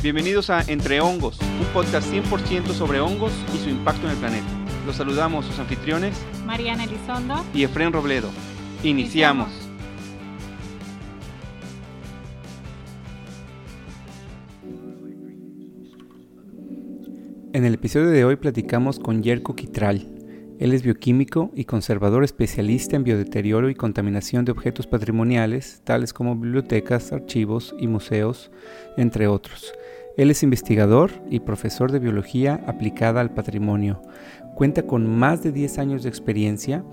Bienvenidos a Entre Hongos, un podcast 100% sobre hongos y su impacto en el planeta. Los saludamos sus anfitriones, Mariana Elizondo y Efren Robledo. Iniciamos. En el episodio de hoy platicamos con Yerko Quitral. Él es bioquímico y conservador especialista en biodeterioro y contaminación de objetos patrimoniales, tales como bibliotecas, archivos y museos, entre otros. Él es investigador y profesor de biología aplicada al patrimonio. Cuenta con más de 10 años de experiencia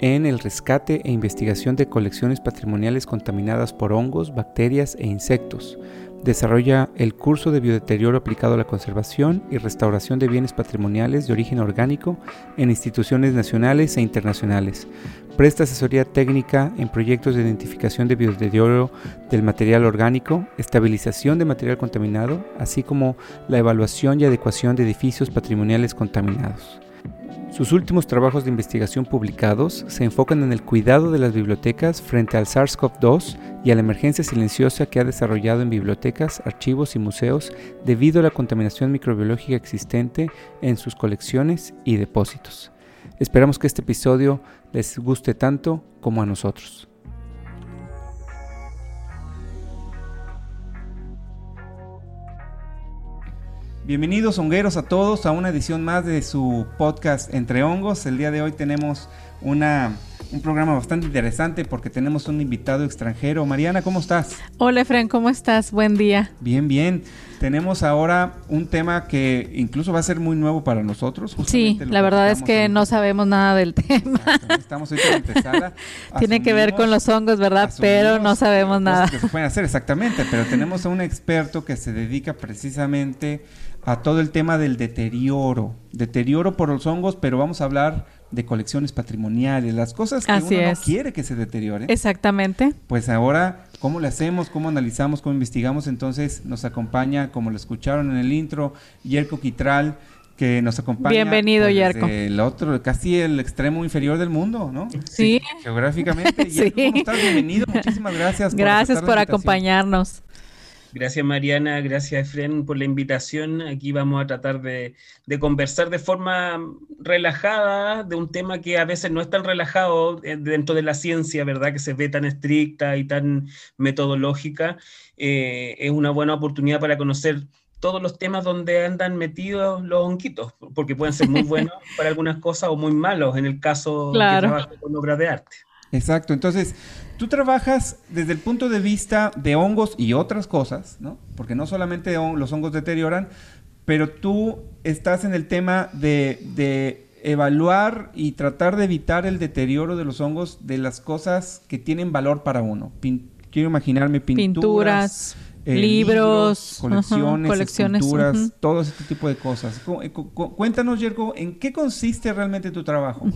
en el rescate e investigación de colecciones patrimoniales contaminadas por hongos, bacterias e insectos. Desarrolla el curso de biodeterioro aplicado a la conservación y restauración de bienes patrimoniales de origen orgánico en instituciones nacionales e internacionales. Presta asesoría técnica en proyectos de identificación de biodeterioro del material orgánico, estabilización de material contaminado, así como la evaluación y adecuación de edificios patrimoniales contaminados. Sus últimos trabajos de investigación publicados se enfocan en el cuidado de las bibliotecas frente al SARS-CoV-2 y a la emergencia silenciosa que ha desarrollado en bibliotecas, archivos y museos debido a la contaminación microbiológica existente en sus colecciones y depósitos. Esperamos que este episodio les guste tanto como a nosotros. Bienvenidos hongueros a todos a una edición más de su podcast Entre Hongos. El día de hoy tenemos una, un programa bastante interesante porque tenemos un invitado extranjero. Mariana, ¿cómo estás? Hola, Efraín, ¿cómo estás? Buen día. Bien, bien. Tenemos ahora un tema que incluso va a ser muy nuevo para nosotros. Sí, la verdad es que no sabemos nada del tema. Estamos hoy empezada. Tiene que ver con los hongos, ¿verdad? Pero no sabemos nada. Que se pueden hacer, exactamente. Pero tenemos a un experto que se dedica precisamente a todo el tema del deterioro. Deterioro por los hongos, pero vamos a hablar de colecciones patrimoniales, las cosas que uno no quiere que se deterioren. Exactamente. Pues ahora, ¿cómo le hacemos? ¿Cómo analizamos? ¿Cómo investigamos? Entonces nos acompaña, como lo escucharon en el intro, Yerko Quitral, que nos acompaña. Bienvenido, pues, Yerko. El otro, casi el extremo inferior del mundo, ¿no? Sí. Geográficamente. sí. ¿cómo estás? Bienvenido. Muchísimas gracias. gracias por acompañarnos. Gracias Mariana, gracias Efren por la invitación. Aquí vamos a tratar de, conversar de forma relajada de un tema que a veces no es tan relajado eh, dentro de la ciencia, ¿verdad? Que se ve tan estricta y tan metodológica. Eh, es una buena oportunidad para conocer todos los temas donde andan metidos los honquitos, porque pueden ser muy buenos para algunas cosas o muy malos en el caso de trabajo con obras de arte. Exacto, entonces tú trabajas desde el punto de vista de hongos y otras cosas, ¿no? Porque no solamente los hongos deterioran, pero tú estás en el tema de, evaluar y tratar de evitar el deterioro de los hongos de las cosas que tienen valor para uno. quiero imaginarme pinturas. Eh, libros, colecciones, colecciones todo este tipo de cosas. Eh, cuéntanos, Yerko, ¿en qué consiste realmente tu trabajo?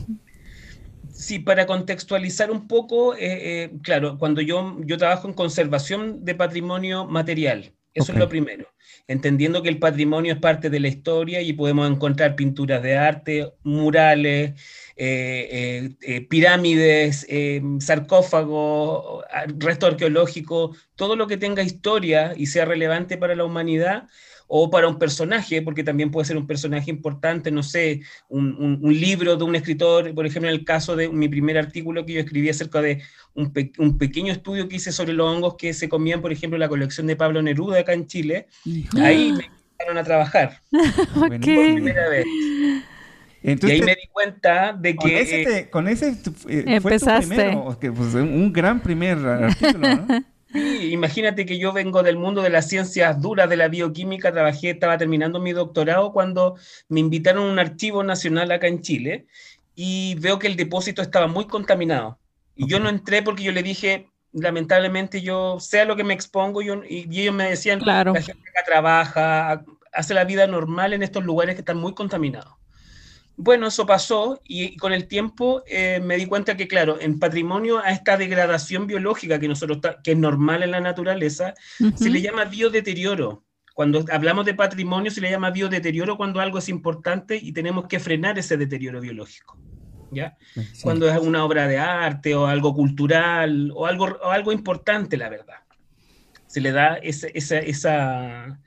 Sí, para contextualizar un poco, eh, eh, claro, cuando yo, yo trabajo en conservación de patrimonio material, eso es lo primero, entendiendo que el patrimonio es parte de la historia y podemos encontrar pinturas de arte, murales, eh, pirámides, sarcófagos, resto arqueológico, todo lo que tenga historia y sea relevante para la humanidad o para un personaje, porque también puede ser un personaje importante, no sé, un, libro de un escritor, por ejemplo, en el caso de mi primer artículo que yo escribí acerca de un, pequeño estudio que hice sobre los hongos que se comían, por ejemplo, en la colección de Pablo Neruda acá en Chile, ahí me invitaron a trabajar por primera vez. y ahí me di cuenta de que... Con ese, eh, fue tu primero, que, pues, un gran primer artículo, ¿no? Sí, imagínate que yo vengo del mundo de las ciencias duras de la bioquímica, trabajé, estaba terminando mi doctorado cuando me invitaron a un archivo nacional acá en Chile y veo que el depósito estaba muy contaminado. Y yo no entré porque yo le dije, lamentablemente yo sé a lo que me expongo yo, y, ellos me decían, claro. la gente acá trabaja, hace la vida normal en estos lugares que están muy contaminados. Bueno, eso pasó y, con el tiempo eh, me di cuenta que, claro, en patrimonio a esta degradación biológica que, nosotros que es normal en la naturaleza, se le llama biodeterioro. Cuando hablamos de patrimonio se le llama biodeterioro cuando algo es importante y tenemos que frenar ese deterioro biológico. ¿ya? Cuando es una obra de arte o algo cultural o algo, algo importante, la verdad. Se le da esa, esa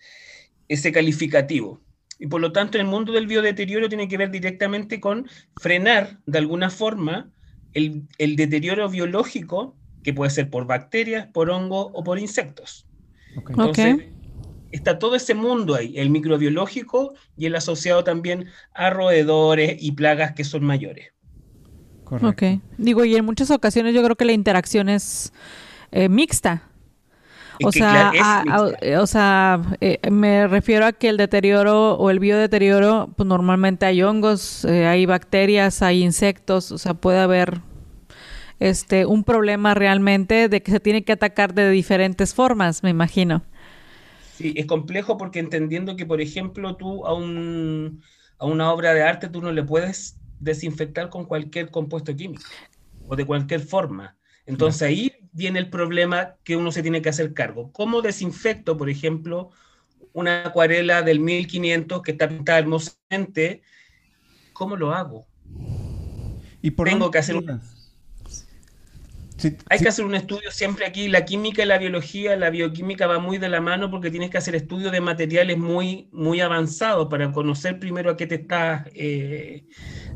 ese calificativo. Y por lo tanto, el mundo del biodeterioro tiene que ver directamente con frenar de alguna forma el, deterioro biológico, que puede ser por bacterias, por hongos o por insectos. Entonces, está todo ese mundo ahí, el microbiológico y el asociado también a roedores y plagas que son mayores. Correcto. Ok. Digo, y en muchas ocasiones yo creo que la interacción es eh, mixta. O sea, o sea, eh, me refiero a que el deterioro o el biodeterioro, pues normalmente hay hongos, eh, hay bacterias, hay insectos, o sea, puede haber este un problema realmente de que se tiene que atacar de diferentes formas, me imagino. Sí, es complejo porque entendiendo que, por ejemplo, tú a, un, a una obra de arte tú no le puedes desinfectar con cualquier compuesto químico o de cualquier forma. Entonces ahí viene el problema que uno se tiene que hacer cargo. ¿Cómo desinfecto, por ejemplo, una acuarela del 1500 que está pintada hermosamente? ¿Cómo lo hago? ¿Y por Tengo que hacer Hay que hacer un estudio siempre aquí. La química y la biología, la bioquímica va muy de la mano porque tienes que hacer estudios de materiales muy, muy avanzados para conocer primero a qué te estás, eh,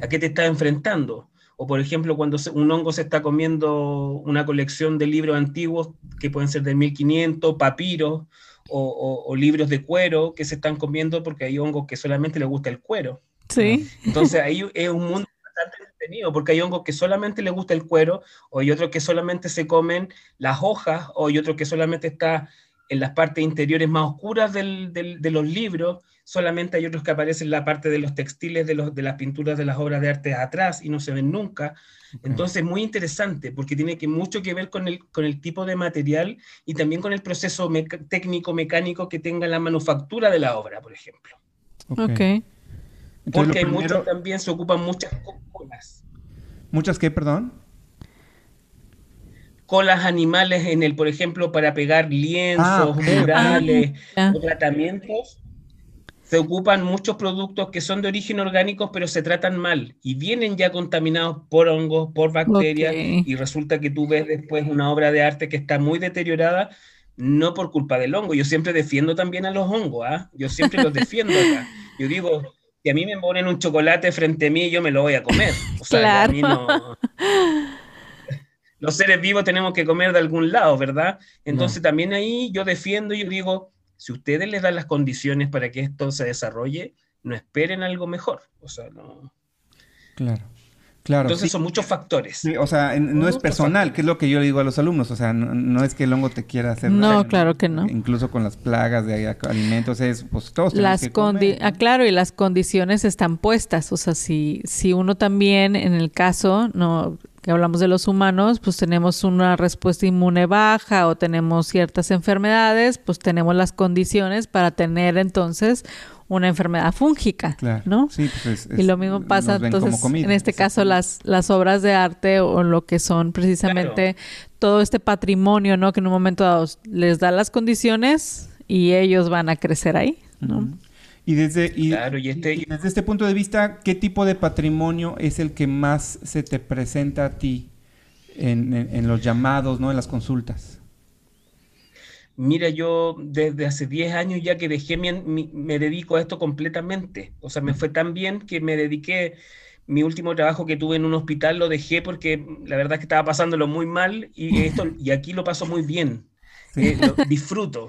a qué te estás enfrentando o por ejemplo cuando un hongo se está comiendo una colección de libros antiguos que pueden ser de 1500, papiros o, libros de cuero que se están comiendo porque hay hongos que solamente les gusta el cuero. Sí. Entonces ahí es un mundo bastante entretenido porque hay hongos que solamente les gusta el cuero o hay otros que solamente se comen las hojas o hay otros que solamente está en las partes interiores más oscuras de los libros solamente hay otros que aparecen en la parte de los textiles, de, los, de las pinturas de las obras de arte atrás y no se ven nunca. Entonces, muy interesante porque tiene que, mucho que ver con el, con el tipo de material y también con el proceso técnico mecánico que tenga la manufactura de la obra, por ejemplo. Ok. Porque hay muchos también se ocupan muchas colas. ¿Muchas qué, perdón? Colas animales en el, por ejemplo, para pegar lienzos, ah, murales, ah, tratamientos se ocupan muchos productos que son de origen orgánico, pero se tratan mal y vienen ya contaminados por hongos, por bacterias, y resulta que tú ves después una obra de arte que está muy deteriorada, no por culpa del hongo. Yo siempre defiendo también a los hongos, ¿ah? Yo siempre los defiendo acá. Yo digo, si a mí me ponen un chocolate frente a mí, yo me lo voy a comer. O sea, a mí no... Los seres vivos tenemos que comer de algún lado, ¿verdad? Entonces también ahí yo defiendo y yo digo, si ustedes les dan las condiciones para que esto se desarrolle, no esperen algo mejor. O sea, no. Claro. Claro, Entonces son muchos factores. o sea, no es personal, que es lo que yo le digo a los alumnos. O sea, no, es que el hongo te quiera hacer. No, claro que no. Incluso con las plagas de alimentos, es pues todos las Ah, claro, y las condiciones están puestas. O sea, si, si uno también, en el caso, no que hablamos de los humanos, pues tenemos una respuesta inmune baja o tenemos ciertas enfermedades, pues tenemos las condiciones para tener entonces una enfermedad fúngica, ¿no? Sí, pues y lo mismo pasa entonces en este caso las, las obras de arte o lo que son precisamente todo este patrimonio, ¿no? Que en un momento dado les da las condiciones y ellos van a crecer ahí, ¿no? Y desde, este desde este punto de vista, ¿qué tipo de patrimonio es el que más se te presenta a ti en, los llamados, ¿no? en las consultas? Mira, yo desde hace 10 años ya que dejé, me dedico a esto completamente. O sea, me fue tan bien que me dediqué, mi último trabajo que tuve en un hospital lo dejé porque la verdad es que estaba pasándolo muy mal y, esto, y aquí lo paso muy bien. Eh, disfruto.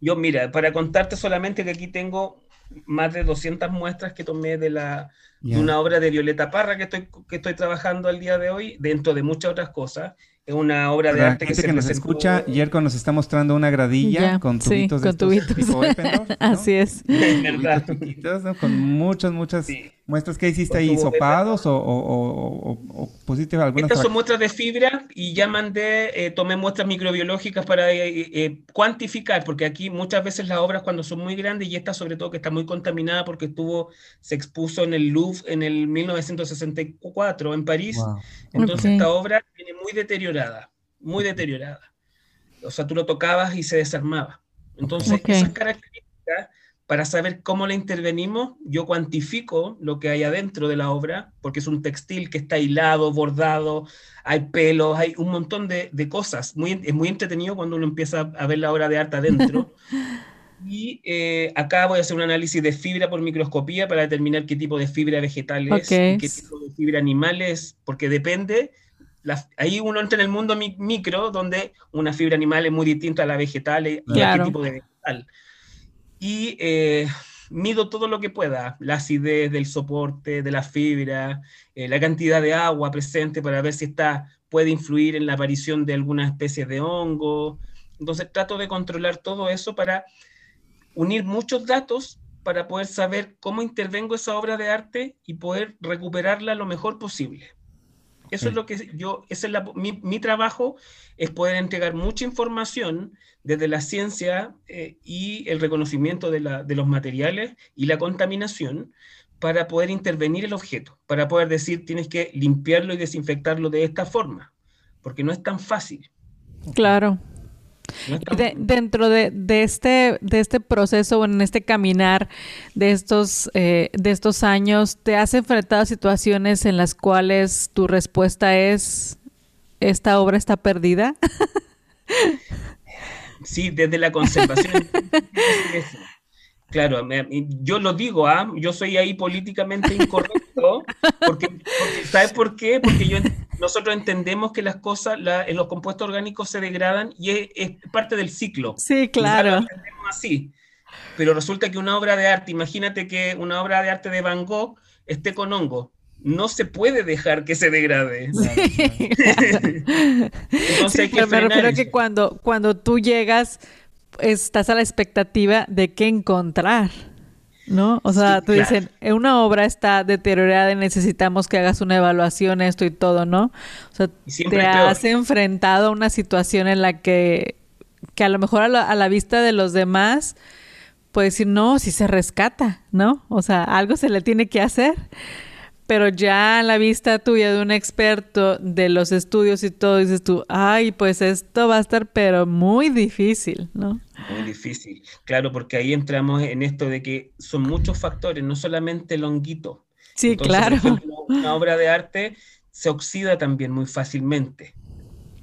Yo, mira, para contarte solamente que aquí tengo más de 200 muestras que tomé de, la, de una obra de Violeta Parra que estoy, que estoy trabajando al día de hoy, dentro de muchas otras cosas. Es una obra de arte que, se que nos escucha, Yerko nos está mostrando una gradilla con tubitos sí, con tubitos. Así es. Con muchas, muchas muestras que hiciste ahí, sopados o, o, o, pusiste algunas. Estas son muestras de fibra y ya mandé, eh, tomé muestras microbiológicas para eh, eh, cuantificar, porque aquí muchas veces las obras cuando son muy grandes y esta sobre todo que está muy contaminada porque estuvo, se expuso en el Louvre en el 1964 en París, entonces esta obra viene muy deteriorada, muy deteriorada. O sea, tú lo tocabas y se desarmaba. Entonces, esas características para saber cómo le intervenimos, yo cuantifico lo que hay adentro de la obra, porque es un textil que está hilado, bordado, hay pelos, hay un montón de, cosas. Muy, es muy entretenido cuando uno empieza a ver la obra de arte adentro. Y eh, acá voy a hacer un análisis de fibra por microscopía para determinar qué tipo de fibra vegetal es y qué tipo de fibra animal es, porque depende. ahí uno entra en el mundo micro, donde una fibra animal es muy distinta a la vegetal y a qué tipo de vegetal. Y eh, mido todo lo que pueda, la acidez del soporte, de la fibra, eh, la cantidad de agua presente para ver si está, puede influir en la aparición de alguna especie de hongo. Entonces trato de controlar todo eso para unir muchos datos para poder saber cómo intervengo esa obra de arte y poder recuperarla lo mejor posible. Eso es lo que yo, ese es mi, mi, trabajo, es poder entregar mucha información desde la ciencia eh, y el reconocimiento de, la, de, los materiales y la contaminación para poder intervenir el objeto, para poder decir tienes que limpiarlo y desinfectarlo de esta forma, porque no es tan fácil. Claro, dentro de, este, de este proceso, en este caminar de estos, eh, de estos años, ¿te has enfrentado a situaciones en las cuales tu respuesta es, esta obra está perdida? sí, desde la conservación. Claro, yo lo digo, ¿ah? yo soy ahí políticamente incorrecto, porque, ¿sabes por qué? Porque yo, nosotros entendemos que las cosas, los compuestos orgánicos se degradan y es, parte del ciclo. Sí, claro. Lo así. Pero resulta que una obra de arte, imagínate que una obra de arte de Van Gogh esté con hongo. No se puede dejar que se degrade. Sí, Entonces que me refiero a que cuando, cuando tú llegas estás a la expectativa de qué encontrar, ¿no? O sea, tú dices, una obra está deteriorada y necesitamos que hagas una evaluación, esto y todo, ¿no? O sea, te has enfrentado a una situación en la que, que a lo mejor a la, a la vista de los demás, puedes decir, no, si se rescata, ¿no? O sea, algo se le tiene que hacer. Pero ya a la vista tuya de un experto de los estudios y todo, dices tú, ay, pues esto va a estar pero muy difícil, ¿no? Muy difícil, claro, porque ahí entramos en esto de que son muchos factores, no solamente el honguito. Sí, claro. una obra de arte se oxida también muy fácilmente.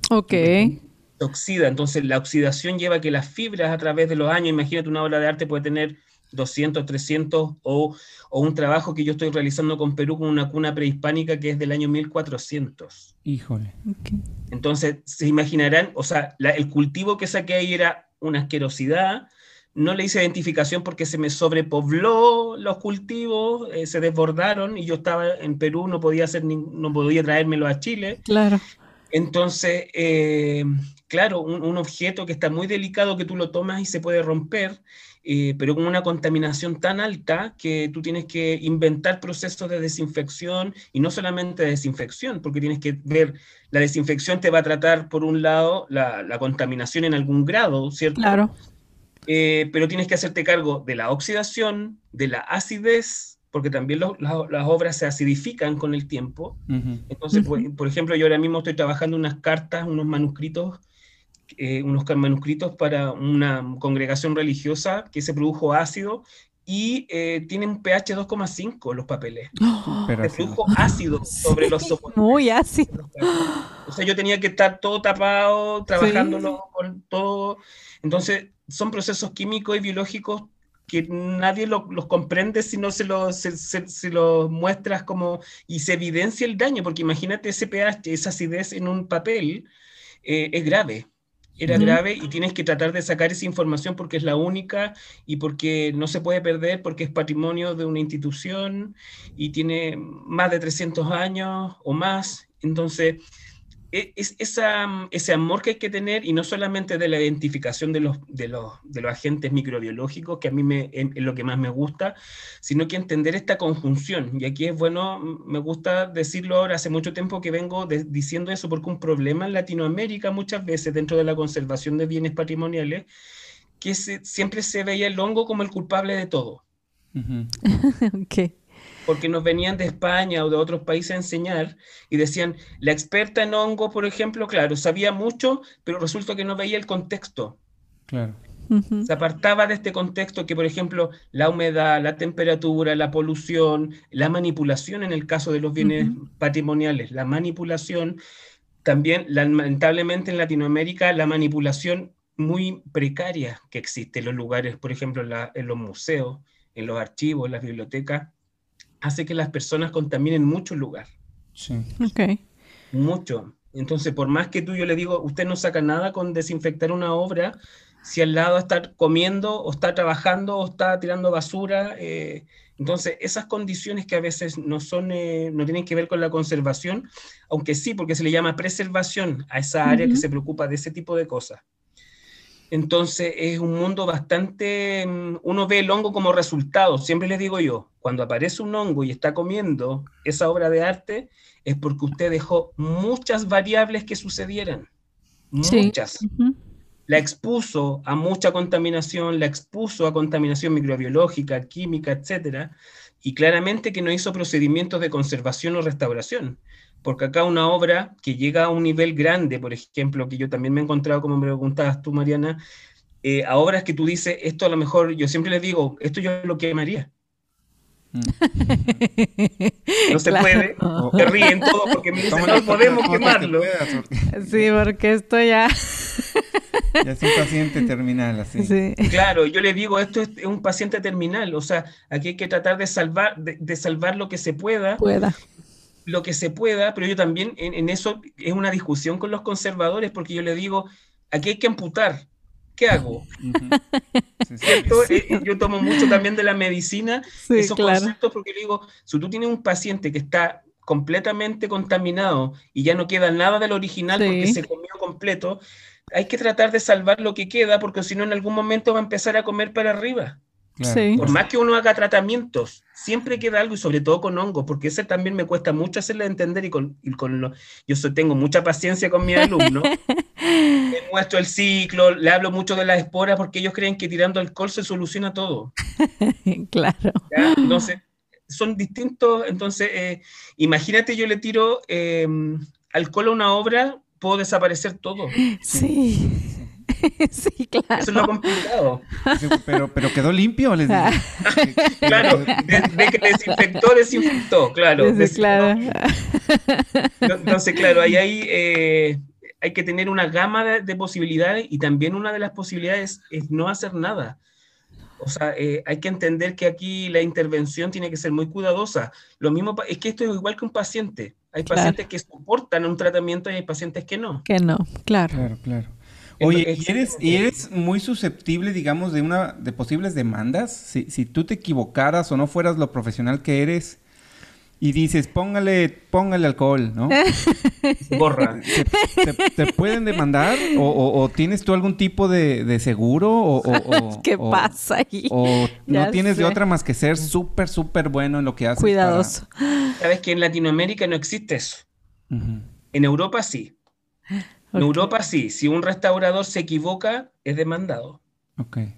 Ok. Se oxida, entonces la oxidación lleva a que las fibras a través de los años, imagínate una obra de arte puede tener 200, 300 o, un trabajo que yo estoy realizando con Perú con una cuna prehispánica que es del año 1400. Híjole. Entonces, se imaginarán, o sea, el cultivo que saqué ahí era una asquerosidad, no le hice identificación porque se me sobrepobló los cultivos, eh, se desbordaron y yo estaba en Perú, no podía, hacer no podía traérmelo a Chile. Claro. Entonces, eh, claro, un, un, objeto que está muy delicado que tú lo tomas y se puede romper eh, pero con una contaminación tan alta que tú tienes que inventar procesos de desinfección y no solamente de desinfección, porque tienes que ver, la desinfección te va a tratar, por un lado, la, contaminación en algún grado, ¿cierto? Claro. Eh, pero tienes que hacerte cargo de la oxidación, de la acidez, porque también las obras se acidifican con el tiempo. Entonces, por, ejemplo, yo ahora mismo estoy trabajando unas cartas, unos manuscritos eh, unos manuscritos para una congregación religiosa que se produjo ácido y eh, tienen un pH 2,5 los papeles. Oh, se produjo ácido sobre los soportes. Muy ácido. O sea, yo tenía que estar todo tapado, trabajándolo con todo. Entonces, son procesos químicos y biológicos que nadie los comprende si no se los se, lo muestras como y se evidencia el daño, porque imagínate ese pH, esa acidez en un papel, eh, es grave era grave y tienes que tratar de sacar esa información porque es la única y porque no se puede perder porque es patrimonio de una institución y tiene más de 300 años o más. Entonces, es esa, ese amor que hay que tener, y no solamente de la identificación de los, de los, de los agentes microbiológicos, que a mí me, es lo que más me gusta, sino que entender esta conjunción. Y aquí es bueno, me gusta decirlo ahora, hace mucho tiempo que vengo diciendo eso, porque un problema en Latinoamérica muchas veces dentro de la conservación de bienes patrimoniales, que siempre se veía el hongo como el culpable de todo. okay porque nos venían de España o de otros países a enseñar y decían, la experta en hongo, por ejemplo, claro, sabía mucho, pero resulta que no veía el contexto. Claro. Se apartaba de este contexto que, por ejemplo, la humedad, la temperatura, la polución, la manipulación en el caso de los bienes patrimoniales, la manipulación, también lamentablemente en Latinoamérica la manipulación muy precaria que existe en los lugares, por ejemplo, en los museos, en los archivos, en las bibliotecas, hace que las personas contaminen mucho el lugar. Sí. Ok. Mucho. Entonces, por más que tú yo le digo, usted no saca nada con desinfectar una obra, si al lado está comiendo o está trabajando o está tirando basura. Eh, entonces, esas condiciones que a veces no son, eh, no tienen que ver con la conservación, aunque sí, porque se le llama preservación a esa área que se preocupa de ese tipo de cosas. Entonces es un mundo bastante, mm, uno ve el hongo como resultado, siempre les digo yo, cuando aparece un hongo y está comiendo esa obra de arte, es porque usted dejó muchas variables que sucedieran, muchas. La expuso a mucha contaminación, la expuso a contaminación microbiológica, química, etcétera, y claramente que no hizo procedimientos de conservación o restauración porque acá una obra que llega a un nivel grande, por ejemplo, que yo también me he encontrado, como me preguntabas tú, Mariana, eh, a obras que tú dices, esto a lo mejor, yo siempre les digo, esto yo lo quemaría. No se puede, se ríen todos porque me dicen, no podemos quemarlo. Sí, porque esto ya... ya es un paciente terminal, así. Claro, yo le digo, esto es un paciente terminal, o sea, aquí hay que tratar de salvar, de, de salvar lo que se pueda. Pueda lo que se pueda, pero yo también en, eso es una discusión con los conservadores porque yo le digo, aquí hay que amputar. ¿Qué hago? Eh, yo tomo mucho también de la medicina esos conceptos porque digo, si tú tienes un paciente que está completamente contaminado y ya no queda nada del original porque se comió completo, hay que tratar de salvar lo que queda porque si no en algún momento va a empezar a comer para arriba. Por más que uno haga tratamientos, siempre queda algo y sobre todo con hongos, porque ese también me cuesta mucho hacerle entender y con, con yo tengo mucha paciencia con mis alumnos. le muestro el ciclo, le hablo mucho de las esporas porque ellos creen que tirando alcohol se soluciona todo. claro. Entonces, son distintos. Entonces, eh, imagínate yo le tiro em, alcohol a una obra, puedo desaparecer todo. Sí. sí, claro. Eso es lo complicado. Pero, pero quedó limpio, les digo. claro, de, que desinfectó, desinfectó, claro. claro. Entonces, claro, ahí hay, eh, hay que tener una gama de, posibilidades y también una de las posibilidades es no hacer nada. O sea, eh, hay que entender que aquí la intervención tiene que ser muy cuidadosa. Lo mismo es que esto es igual que un paciente. Hay pacientes que soportan un tratamiento y hay pacientes que no. Que no, claro. Claro, claro. Oye, ¿y eres, ¿y eres muy susceptible, digamos, de una de posibles demandas? Si, si tú te equivocaras o no fueras lo profesional que eres y dices, póngale, póngale alcohol, ¿no? Borra. ¿Te, pueden demandar? ¿O, tienes tú algún tipo de, seguro? O, ¿Qué pasa ahí? ¿O no tienes de otra más que ser súper, súper bueno en lo que haces? Cuidadoso. Sabes que en Latinoamérica no existe eso. En Europa sí. En Europa sí, si un restaurador se equivoca, es demandado. Okay.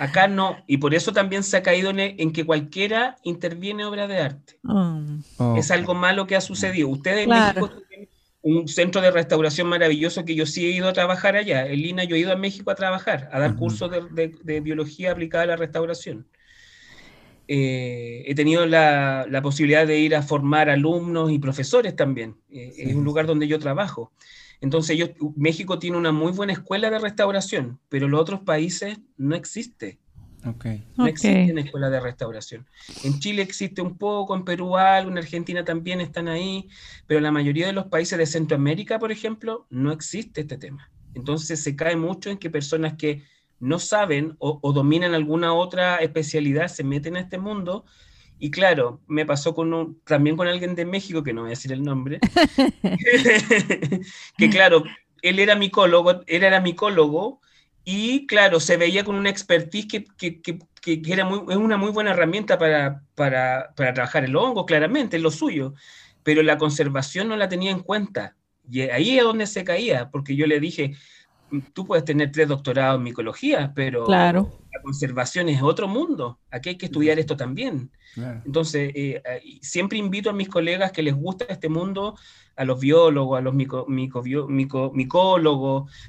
Acá no, y por eso también se ha caído en, que cualquiera interviene obra de arte. Oh. Es algo malo que ha sucedido. Ustedes en México tienen un centro de restauración maravilloso que yo sí he ido a trabajar allá. En Lina yo he ido a México a trabajar, a dar cursos de, biología aplicada a la restauración. Eh, he tenido la, posibilidad de ir a formar alumnos y profesores también. Eh, es un lugar donde yo trabajo. Entonces, México tiene una muy buena escuela de restauración, pero en los otros países no existe. Okay. No existe una escuela de restauración. En Chile existe un poco, en Perú algo, en Argentina también están ahí, pero en la mayoría de los países de Centroamérica, por ejemplo, no existe este tema. Entonces se cae mucho en que personas que no saben o, o dominan alguna otra especialidad se meten a este mundo y claro, me pasó con también con alguien de México, que no voy a decir el nombre, que claro, él era micólogo, él era micólogo y claro, se veía con una expertise que, que, que, que era muy, es una muy buena herramienta para, para, para trabajar el hongo, claramente, es lo suyo, pero la conservación no la tenía en cuenta. Y ahí es donde se caía, porque yo le dije, tú puedes tener tres doctorados en micología, pero la conservación es otro mundo. Aquí hay que estudiar esto también. Entonces, eh, siempre invito a mis colegas que les gusta este mundo, a los biólogos, a los micólogos,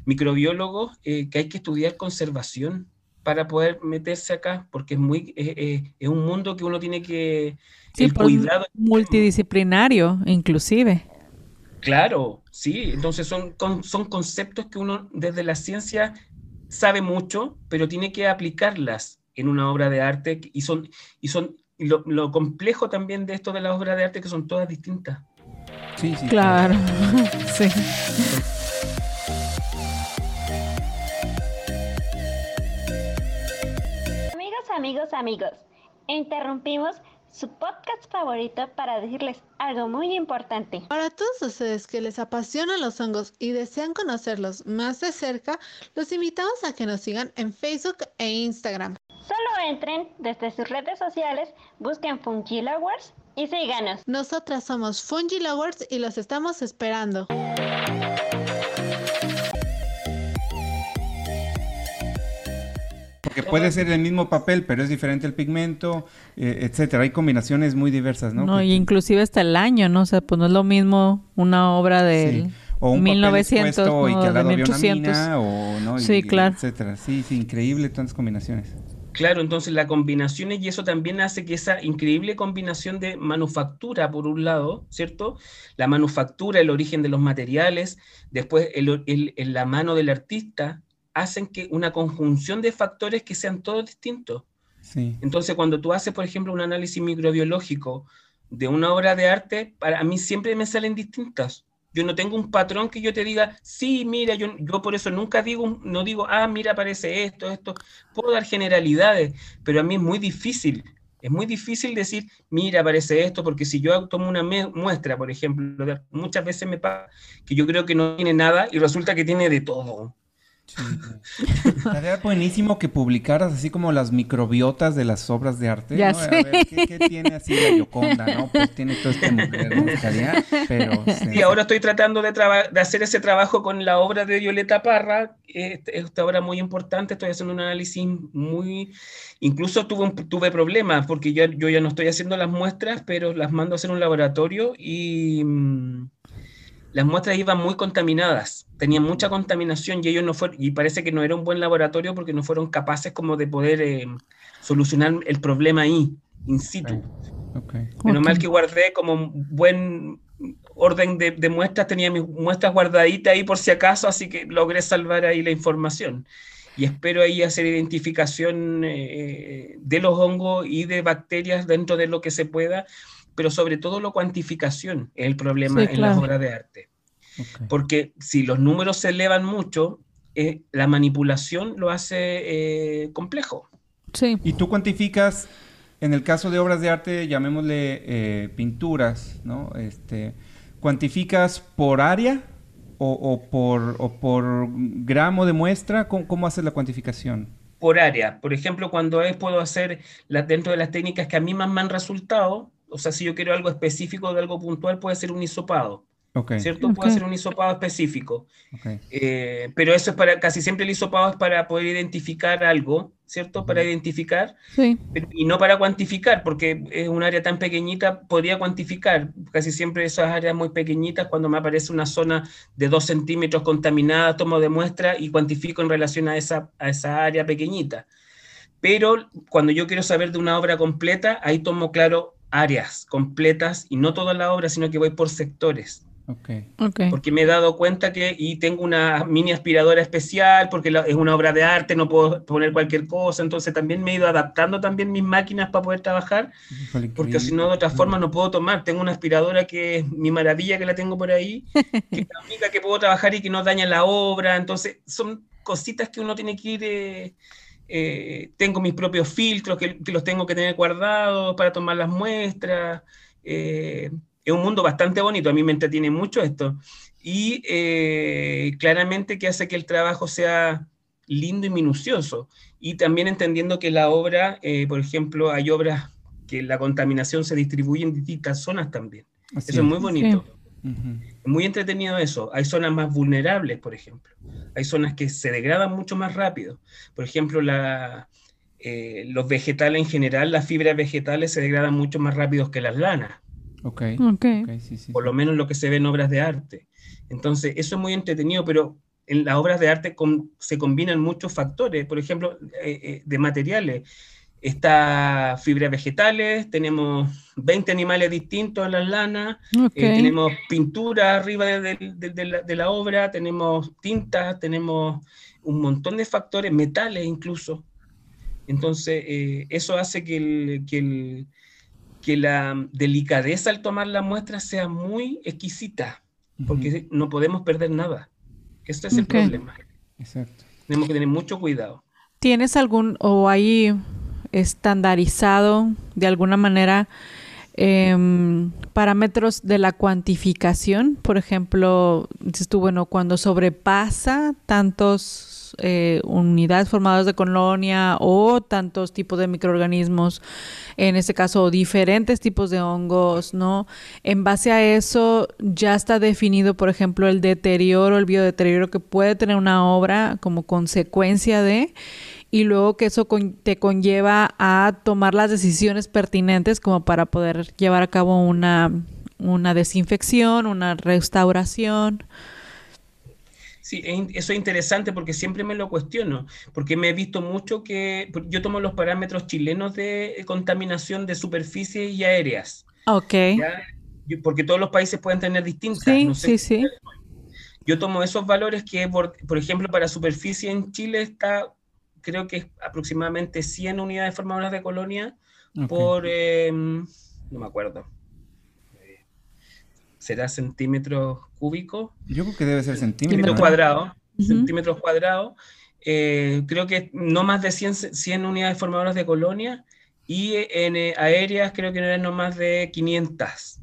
microbiólogos, eh, que hay que estudiar conservación para poder meterse acá, porque es muy es un mundo que uno tiene que sí, el cuidado multidisciplinario, inclusive. Claro, sí, entonces son, son conceptos que uno desde la ciencia sabe mucho, pero tiene que aplicarlas en una obra de arte y son, y son lo, lo complejo también de esto de las obras de arte que son todas distintas. Sí, sí. Claro, sí. Amigos, amigos, amigos, interrumpimos su podcast favorito para decirles algo muy importante. Para todos ustedes que les apasionan los hongos y desean conocerlos más de cerca, los invitamos a que nos sigan en Facebook e Instagram. Solo entren desde sus redes sociales, busquen Fungi Lovers y síganos. Nosotras somos Fungi Lovers y los estamos esperando. Porque puede ser el mismo papel, pero es diferente el pigmento, eh, etcétera. Hay combinaciones muy diversas, ¿no? No, y inclusive hasta el año, ¿no? O sea, pues no es lo mismo una obra de o un 1900 y que al lado 1800. o, ¿no? sí, claro. etcétera. Sí, sí, increíble tantas combinaciones. Claro, entonces la combinación y eso también hace que esa increíble combinación de manufactura, por un lado, ¿cierto? La manufactura, el origen de los materiales, después el, la mano del artista, hacen que una conjunción de factores que sean todos distintos. Entonces, cuando tú haces, por ejemplo, un análisis microbiológico de una obra de arte, para mí siempre me salen distintas. Yo no tengo un patrón que yo te diga, sí, mira, yo, yo por eso nunca digo, no digo, ah, mira, aparece esto, esto. Puedo dar generalidades, pero a mí es muy difícil. Es muy difícil decir, mira, aparece esto, porque si yo tomo una muestra, por ejemplo, muchas veces me pasa que yo creo que no tiene nada y resulta que tiene de todo. Estaría buenísimo que publicaras así como las microbiotas de las obras de arte. Ya sé. A ver, ¿qué, tiene así la Yoconda, no? Pues tiene todo este mujer, pero... Sí. ahora estoy tratando de, de, hacer ese trabajo con la obra de Violeta Parra, esta obra muy importante, estoy haciendo un análisis muy... Incluso tuve, tuve problemas porque yo, yo ya no estoy haciendo las muestras, pero las mando a hacer un laboratorio y... Mm, las muestras iban muy contaminadas, tenían mucha contaminación y ellos no fueron, y parece que no era un buen laboratorio porque no fueron capaces como de poder eh, solucionar el problema ahí, in situ. Menos mal que guardé como buen orden de, muestras, tenía mis muestras guardaditas ahí por si acaso, así que logré salvar ahí la información. Y espero ahí hacer identificación eh, de los hongos y de bacterias dentro de lo que se pueda pero sobre todo la cuantificación es el problema en las obras de arte. Porque si los números se elevan mucho, eh, la manipulación lo hace eh, complejo. Sí. Y tú cuantificas, en el caso de obras de arte, llamémosle eh, pinturas, ¿no? Este, ¿Cuantificas por área o, por, por, gramo de muestra? ¿Cómo, cómo haces la cuantificación? Por área. Por ejemplo, cuando es, puedo hacer dentro de las técnicas que a mí más me han resultado, o sea, si yo quiero algo específico de algo puntual, puede ser un hisopado. ¿Cierto? Puede ser un hisopado específico. Eh, pero eso es para, casi siempre el hisopado es para poder identificar algo, ¿cierto? Para identificar. Sí. y no para cuantificar, porque es un área tan pequeñita, podría cuantificar. Casi siempre esas áreas muy pequeñitas, cuando me aparece una zona de dos centímetros contaminada, tomo de muestra y cuantifico en relación a esa, a esa área pequeñita. Pero cuando yo quiero saber de una obra completa, ahí tomo claro áreas completas y no toda la obra, sino que voy por sectores. Okay. Porque me he dado cuenta que, y tengo una mini aspiradora especial, porque es una obra de arte, no puedo poner cualquier cosa, entonces también me he ido adaptando también mis máquinas para poder trabajar, porque si no de otra forma no puedo tomar. Tengo una aspiradora que es mi maravilla que la tengo por ahí, que es la única que puedo trabajar y que no daña la obra, entonces son cositas que uno tiene que ir... Eh, eh, tengo mis propios filtros que, los tengo que tener guardados para tomar las muestras. Eh, es un mundo bastante bonito, a mí me entretiene mucho esto. Y eh, claramente que hace que el trabajo sea lindo y minucioso. Y también entendiendo que la obra, por ejemplo, hay obras que la contaminación se distribuye en distintas zonas también. Eso es muy bonito. Muy entretenido eso. Hay zonas más vulnerables, por ejemplo. Hay zonas que se degradan mucho más rápido. Por ejemplo, la, eh, los vegetales en general, las fibras vegetales se degradan mucho más rápido que las lanas. Ok. por lo menos lo que se ve en obras de arte. Entonces, eso es muy entretenido, pero en las obras de arte se combinan muchos factores, por ejemplo, eh, eh, de materiales. Está fibras vegetales, tenemos 20 animales distintos en las lanas, eh, tenemos pintura arriba de, la, obra, tenemos tintas, tenemos un montón de factores, metales incluso. Entonces, eh, eso hace que, que, que, la delicadeza al tomar la muestra sea muy exquisita, porque no podemos perder nada. Este es el problema. Exacto. Tenemos que tener mucho cuidado. ¿Tienes algún, o hay estandarizado de alguna manera em, parámetros de la cuantificación. Por ejemplo, dices tú, bueno, cuando sobrepasa tantos eh, unidades formadas de colonia o tantos tipos de microorganismos, en este caso diferentes tipos de hongos, ¿no? En base a eso ya está definido, por ejemplo, el deterioro, el biodeterioro que puede tener una obra como consecuencia de y luego que eso te conlleva a tomar las decisiones pertinentes como para poder llevar a cabo una, una desinfección, una restauración. Sí, eso es interesante porque siempre me lo cuestiono, porque me he visto mucho que yo tomo los parámetros chilenos de contaminación de superficies y aéreas. Ok. porque todos los países pueden tener distintas. Sí, sí, sí. Yo tomo esos valores que, por, por ejemplo, para superficie en Chile está creo que es aproximadamente 100 unidades formadoras de colonia por, em, no me acuerdo, será centímetros cúbicos. Yo creo que debe ser centímetros. cuadrados, centímetros cuadrados. Eh, creo que no más de 100, 100 unidades formadoras de colonia y en eh, aéreas creo que no eran no más de 500.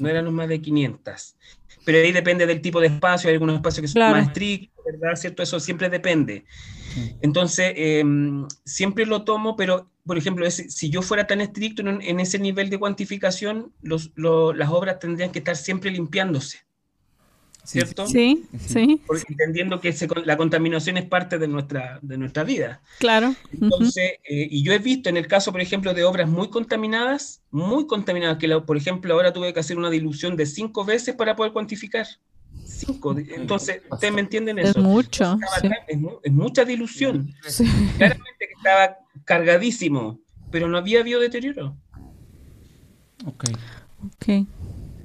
No eran no más de 500. Pero ahí depende del tipo de espacio, hay algunos espacios que son más estrictos, ¿verdad? ¿Cierto? Eso siempre depende. Entonces, em, siempre lo tomo, pero, por ejemplo, si yo fuera tan estricto en, ese nivel de cuantificación, las obras tendrían que estar siempre limpiándose. ¿Cierto? Sí, sí. Porque entendiendo que la contaminación es parte de nuestra, de nuestra vida. Claro. Entonces, eh, y yo he visto en el caso, por ejemplo, de obras muy contaminadas, muy contaminadas, que por ejemplo ahora tuve que hacer una dilución de cinco veces para poder cuantificar. Entonces, ¿ustedes me entienden eso? Es mucho. Es, mucha dilución. Claramente que estaba cargadísimo, pero no había biodeterioro. Ok. Ok.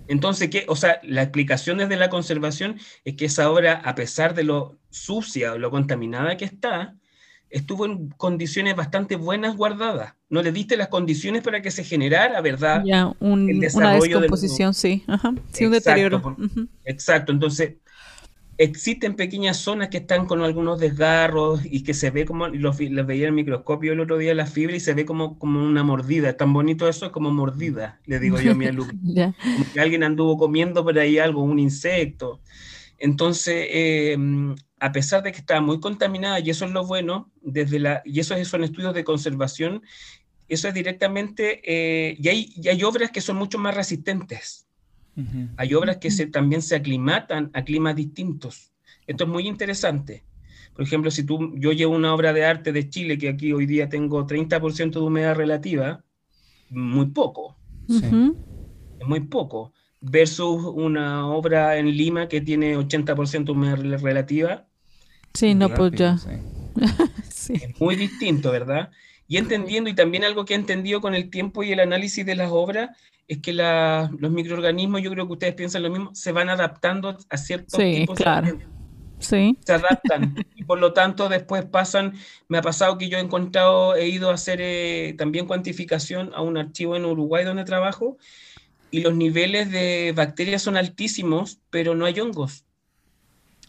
Entonces, ¿qué? O sea, la explicación desde la conservación es que esa obra, a pesar de lo sucia o lo contaminada que está, estuvo en condiciones bastante buenas guardadas. No le diste las condiciones para que se generara, ¿verdad? Ya, un, una descomposición, sí. Ajá. Sí, un deterioro. Exacto. Entonces, existen pequeñas zonas que están con algunos desgarros y que se ve como, los, veía en el microscopio el otro día la fibra y se ve como, como una mordida. Tan bonito eso, como mordida, le digo yo a mi alumno. Como que alguien anduvo comiendo por ahí algo, un insecto. Entonces, eh, a pesar de que está muy contaminada, y eso es lo bueno, desde la, y eso son estudios de conservación, eso es directamente, eh, y, hay, hay obras que son mucho más resistentes. Hay obras que se, también se aclimatan a climas distintos. Esto es muy interesante. Por ejemplo, si tú, yo llevo una obra de arte de Chile, que aquí hoy día tengo 30% de humedad relativa, muy poco. Es muy poco versus una obra en Lima que tiene 80% humedad relativa. Sí, no, pues ya. Es muy distinto, ¿verdad? Y entendiendo, y también algo que he entendido con el tiempo y el análisis de las obras, es que los microorganismos, yo creo que ustedes piensan lo mismo, se van adaptando a ciertos sí, claro. Sí. Se adaptan. y por lo tanto, después pasan. Me ha pasado que yo he encontrado, he ido a hacer eh, también cuantificación a un archivo en Uruguay donde trabajo, y los niveles de bacterias son altísimos, pero no hay hongos.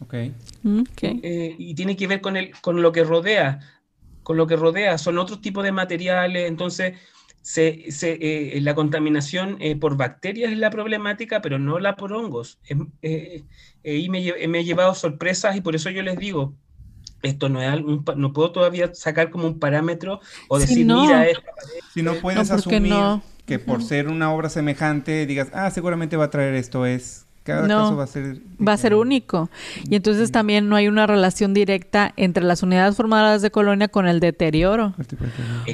Ok. Mm, eh, y tiene que ver con, el, con lo que rodea, con lo que rodea, son otros tipos de materiales, entonces se, eh, la contaminación eh, por bacterias es la problemática, pero no la por hongos. y me, me, he llevado sorpresas y por eso yo les digo, esto no es no puedo todavía sacar como un parámetro o decir, mira, Si no puedes asumir que por ser una obra semejante digas, ah, seguramente va a traer esto, es cada caso va a ser va a ser único. Y entonces también no hay una relación directa entre las unidades formadas de colonia con el deterioro.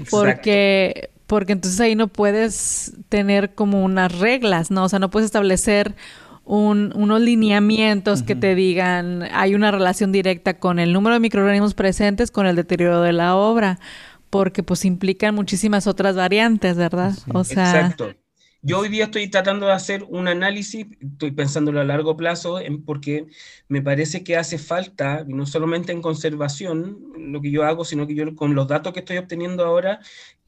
Porque porque entonces ahí no puedes tener como unas reglas no o sea no puedes establecer un, unos lineamientos que te digan hay una relación directa con el número de microorganismos presentes con el deterioro de la obra porque pues implican muchísimas otras variantes, ¿verdad? O sea, Exacto. Yo hoy día estoy tratando de hacer un análisis, estoy pensándolo a largo plazo, porque me parece que hace falta, no solamente en conservación, lo que yo hago, sino que yo con los datos que estoy obteniendo ahora,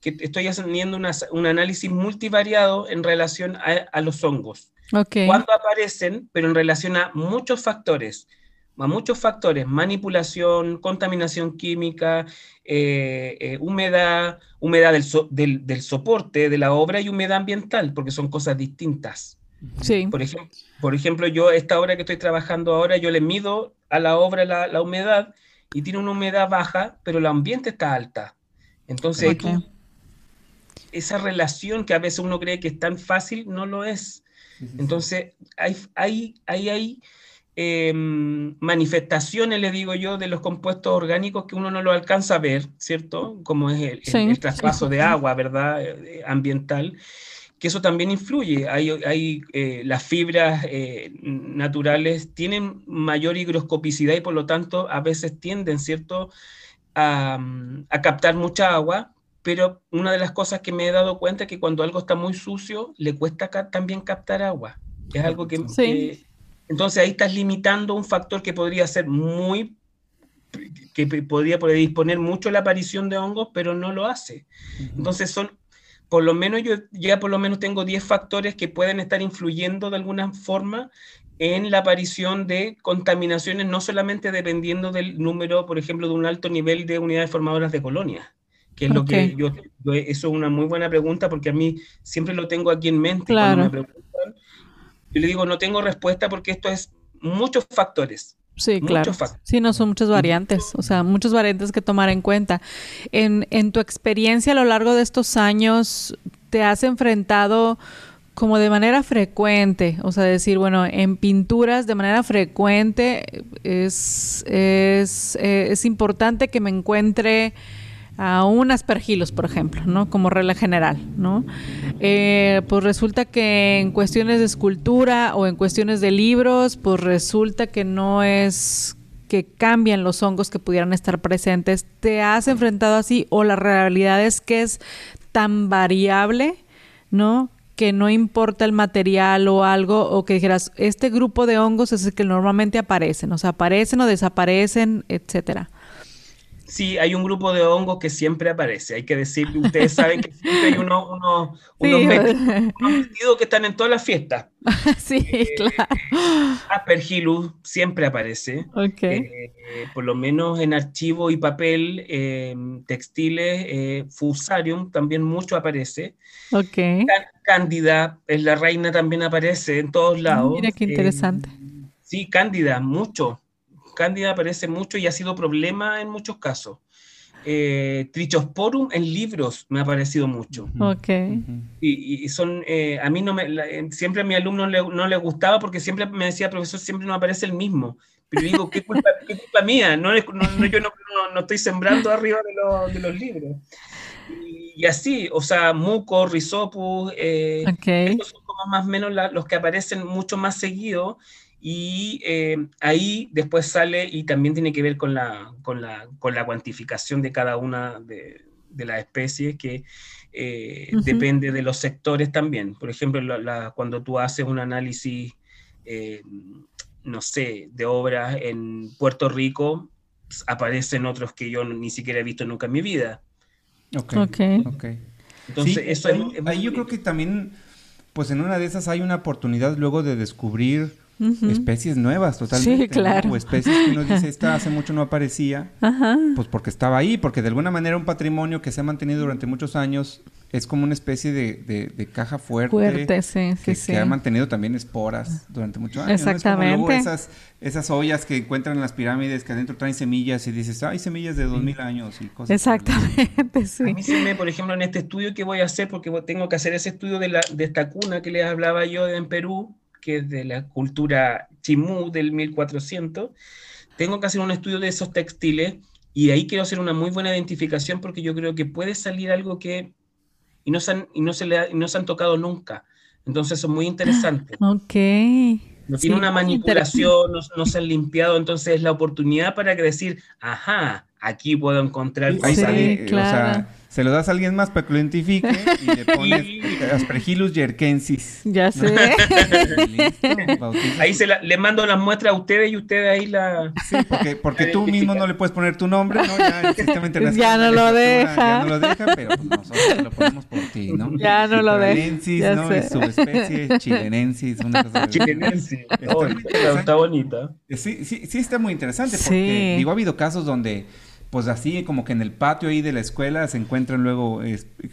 que estoy haciendo un análisis multivariado en relación a, los hongos. Okay. Cuando aparecen, pero en relación a muchos factores a muchos factores, manipulación, contaminación química, eh, eh, humedad, humedad del, del, soporte de la obra y humedad ambiental, porque son cosas distintas. Sí. Por, ejemplo, por ejemplo, yo esta obra que estoy trabajando ahora, yo le mido a la obra la, humedad y tiene una humedad baja, pero el ambiente está alta. Entonces, esa relación que a veces uno cree que es tan fácil, no lo es. Entonces, hay, hay, hay, hay Em, manifestaciones, le digo yo, de los compuestos orgánicos que uno no lo alcanza a ver, ¿cierto? Como es el, traspaso de agua, ¿verdad? Eh, ambiental, que eso también influye. Hay, hay eh, las fibras eh, naturales tienen mayor higroscopicidad y por lo tanto a veces tienden, ¿cierto? A, a captar mucha agua, pero una de las cosas que me he dado cuenta es que cuando algo está muy sucio, le cuesta también captar agua. Es algo que, entonces ahí estás limitando un factor que podría ser muy, que podría predisponer mucho la aparición de hongos, pero no lo hace. Entonces son, por lo menos yo ya por lo menos tengo 10 factores que pueden estar influyendo de alguna forma en la aparición de contaminaciones, no solamente dependiendo del número, por ejemplo, de un alto nivel de unidades formadoras de colonias, que es lo que yo, eso es una muy buena pregunta porque a mí siempre lo tengo aquí en mente cuando me yo le digo, no tengo respuesta porque esto es muchos factores. Sí, claro. Sí, no son muchas variantes, o sea, muchas variantes que tomar en cuenta. En, en tu experiencia a lo largo de estos años, ¿te has enfrentado como de manera frecuente, o sea, decir, bueno, en pinturas de manera frecuente es, es, eh, es importante que me encuentre a un aspergilos, por ejemplo, ¿no? Como regla general, ¿no? Eh, pues resulta que en cuestiones de escultura o en cuestiones de libros, pues resulta que no es que cambian los hongos que pudieran estar presentes. ¿Te has enfrentado así o la realidad es que es tan variable, ¿no? Que no importa el material o algo, o que dijeras, este grupo de hongos es el que normalmente aparecen, o sea, aparecen o desaparecen, etcétera. Sí, hay un grupo de hongos que siempre aparece. Hay que decir, ustedes saben que siempre hay uno, uno, unos, vestidos, que están en todas las fiestas. sí, eh, claro. Aspergillus siempre aparece. Okay. Eh, por lo menos en archivo y papel, eh, textiles, Fusarium también mucho aparece. Okay. Cándida, es la reina, también aparece en todos lados. Mira qué interesante. sí, Cándida, mucho. Cándida aparece mucho y ha sido problema en muchos casos. Eh, Trichosporum en libros me ha parecido mucho. Ok. Y, son, eh, a mí no me, siempre a mi alumno no le gustaba porque siempre me decía, profesor, siempre no aparece el mismo. Pero digo, ¿qué culpa, qué culpa mía? No, no, yo no, no, estoy sembrando arriba de, de los libros. Y, así, o sea, Muco, Rhizopus, eh, estos son como más o menos los que aparecen mucho más seguido y eh, ahí después sale y también tiene que ver con la, con la, con la cuantificación de cada una de, de las especies que eh, depende de los sectores también. Por ejemplo, cuando tú haces un análisis, eh, no sé, de obras en Puerto Rico, aparecen otros que yo ni siquiera he visto nunca en mi vida. Ok. okay. Entonces, eso ahí yo creo que también, pues en una de esas hay una oportunidad luego de descubrir especies nuevas totalmente. Sí, claro. O especies que uno dice, esta hace mucho no aparecía, pues porque estaba ahí, porque de alguna manera un patrimonio que se ha mantenido durante muchos años es como una especie de, caja fuerte. Fuerte, sí, que, sí, que ha mantenido también esporas durante muchos años. Exactamente. esas, esas ollas que encuentran en las pirámides que adentro traen semillas y dices, hay semillas de dos mil años y cosas. Exactamente, sí. A mí se me, por ejemplo, en este estudio que voy a hacer, porque tengo que hacer ese estudio de, la, de esta cuna que les hablaba yo en Perú, que es de la cultura chimú del 1400, tengo que hacer un estudio de esos textiles y ahí quiero hacer una muy buena identificación porque yo creo que puede salir algo que y no se han, y no se le no se han tocado nunca. Entonces son muy interesantes. Ok. No tiene una manipulación, no, se han limpiado, entonces es la oportunidad para que decir, ajá, aquí puedo encontrar cosas. Sí, claro. Se lo das a alguien más para que lo identifique y le pones Aspergillus yerkensis. Ya sé. ahí se le mando las muestras a ustedes y ustedes ahí la... Sí, porque, porque tú mismo no le puedes poner tu nombre, ¿no? Ya el sistema internacional ya no lo deja. Ya no lo deja, pero nosotros lo ponemos por ti, ¿no? Ya no lo deja. ¿no? Es subespecie chilenensis, una cosa Chilenensis. Está, bonita. Sí, sí, sí está muy interesante porque, digo, ha habido casos donde pues así como que en el patio ahí de la escuela se encuentran luego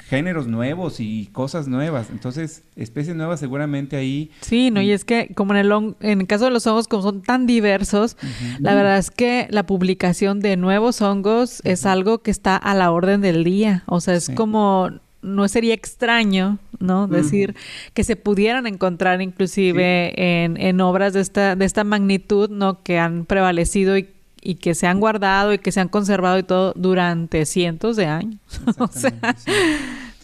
géneros nuevos y cosas nuevas. Entonces, especies nuevas seguramente ahí. Sí, no, y es que como en el, en el caso de los hongos, como son tan diversos, la verdad es que la publicación de nuevos hongos es algo que está a la orden del día. O sea, es como no sería extraño, ¿no? Decir que se pudieran encontrar inclusive en, en, obras de esta, de esta magnitud, ¿no? Que han prevalecido y y que se han guardado y que se han conservado y todo durante cientos de años. o sea,